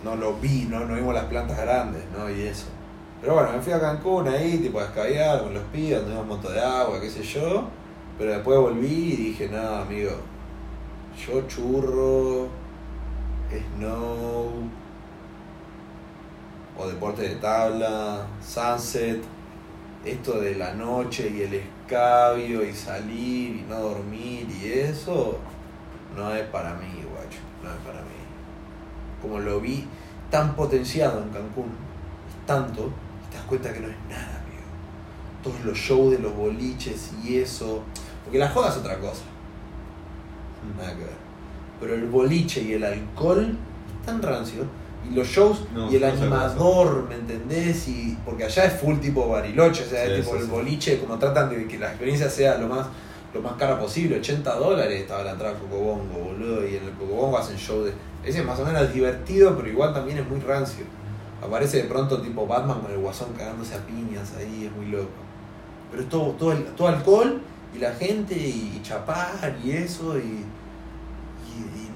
[SPEAKER 3] No lo vi, no, no vimos las plantas grandes, ¿no? Y eso. Pero bueno, me fui a Cancún ahí, tipo a escabear con los pibes, tuvimos un montón de agua, qué sé yo. Pero después volví y dije, no, amigo, yo churro, snow, o deporte de tabla, sunset, esto de la noche y el escabio y salir y no dormir y eso, no es para mí, guacho, no es para mí. Como lo vi tan potenciado en Cancún, tanto, te das cuenta que no es nada, amigo. Todos los shows de los boliches y eso. Porque la joda es otra cosa, nada que ver. Pero el boliche y el alcohol están rancio. Y los shows
[SPEAKER 4] No,
[SPEAKER 3] y el
[SPEAKER 4] no
[SPEAKER 3] animador, ¿me entendés? Y, porque allá es full tipo bariloche, o sea,
[SPEAKER 4] Sí,
[SPEAKER 3] es tipo
[SPEAKER 4] sí,
[SPEAKER 3] el
[SPEAKER 4] sí.
[SPEAKER 3] boliche, como tratan de que la experiencia sea lo más lo más cara posible, 80 dólares estaba la entrada a Cocobongo, boludo, y en el Cocobongo hacen show de... Ese más o menos divertido, pero igual también es muy rancio. Aparece de pronto tipo Batman con el guasón cagándose a piñas ahí, es muy loco. Pero es todo, todo, el- todo alcohol y la gente y, chapar y eso y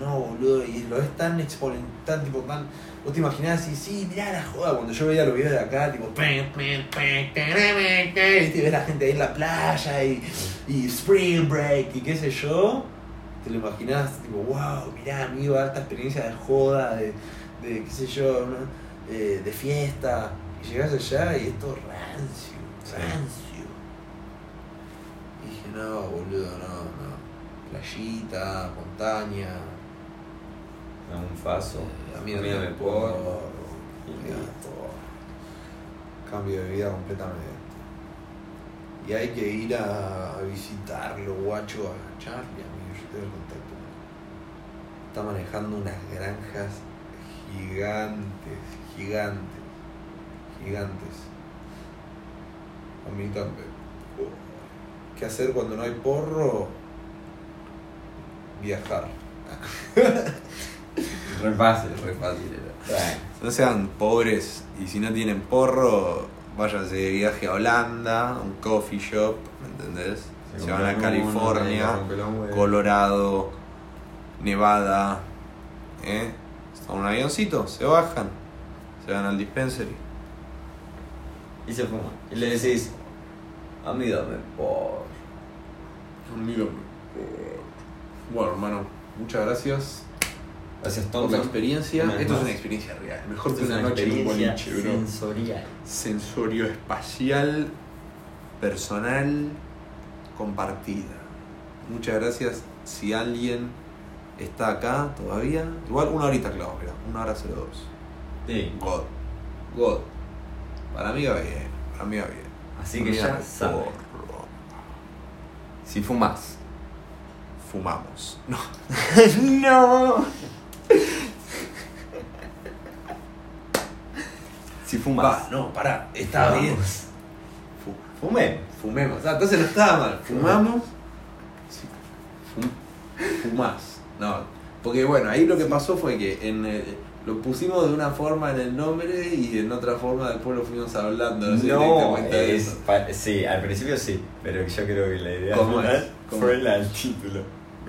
[SPEAKER 3] no, boludo, y lo es tan exponencial, tipo tan... Vos te imaginás así, sí, mirá la joda, cuando yo veía los videos de acá, tipo... Y ves la gente ahí en la playa y, y Spring Break y qué sé yo, te lo imaginás, tipo, wow, mirá, amigo, alta experiencia de joda, de, de qué sé yo, ¿no? Eh, de fiesta. Y llegás allá y es todo rancio, rancio. Y dije, no, boludo, no, no. Playita, montaña,
[SPEAKER 4] A un faso.
[SPEAKER 3] eh, amigo
[SPEAKER 4] Amigo
[SPEAKER 3] de
[SPEAKER 4] de
[SPEAKER 3] porro. Cambio de vida completamente. Y hay que ir a, a visitarlo, guacho, a Charlie, amigo, yo te doy el contacto. Está manejando unas granjas gigantes, gigantes, gigantes. A mí también. ¿Qué hacer cuando no hay porro? Viajar.
[SPEAKER 4] Re fácil.
[SPEAKER 3] Re fácil era. No sean pobres y si no tienen porro, váyanse de viaje a Holanda, un coffee shop, ¿me entendés? Se, van a California. Colorado, Nevada, ¿eh? Están en un avioncito, se bajan, se van al dispensary.
[SPEAKER 4] Y se fuma. Y le decís, a mí dame por.
[SPEAKER 3] Bueno, hermano, muchas gracias
[SPEAKER 4] Gracias,
[SPEAKER 3] por
[SPEAKER 4] Tom.
[SPEAKER 3] la experiencia.
[SPEAKER 4] Una
[SPEAKER 3] Esto es una experiencia real, mejor que una noche en un boliche, bro.
[SPEAKER 4] sensorial.
[SPEAKER 3] sensorio espacial, personal, compartida. Muchas gracias. Si alguien está acá todavía, igual una horita clavo, mira, una hora 02.
[SPEAKER 4] Sí.
[SPEAKER 3] God. God. Para mí va bien, para mí va bien.
[SPEAKER 4] Así que ya
[SPEAKER 3] porro.
[SPEAKER 4] Si fumas.
[SPEAKER 3] Fumamos. No.
[SPEAKER 4] no. Si fumas.
[SPEAKER 3] Va, no, pará, está
[SPEAKER 4] Fumamos.
[SPEAKER 3] bien. Fu-
[SPEAKER 4] Fume.
[SPEAKER 3] Fumemos. Ah, entonces no estaba mal. Fumamos. Sí. Fum- fumás. No. Porque bueno, ahí lo que pasó fue que en el- lo pusimos de una forma en el nombre y en otra forma después lo fuimos hablando. No, sé si te de
[SPEAKER 4] es, sí, al principio sí, pero yo creo que la idea
[SPEAKER 3] ¿Cómo
[SPEAKER 4] final fue la del título.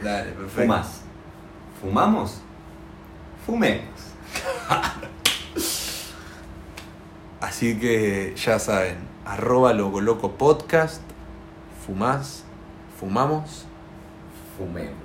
[SPEAKER 3] Dale, perfecto.
[SPEAKER 4] Fumas. ¿Fumamos? Fumemos.
[SPEAKER 3] Así que ya saben, arroba loco loco podcast, fumás, fumamos.
[SPEAKER 4] Fumemos.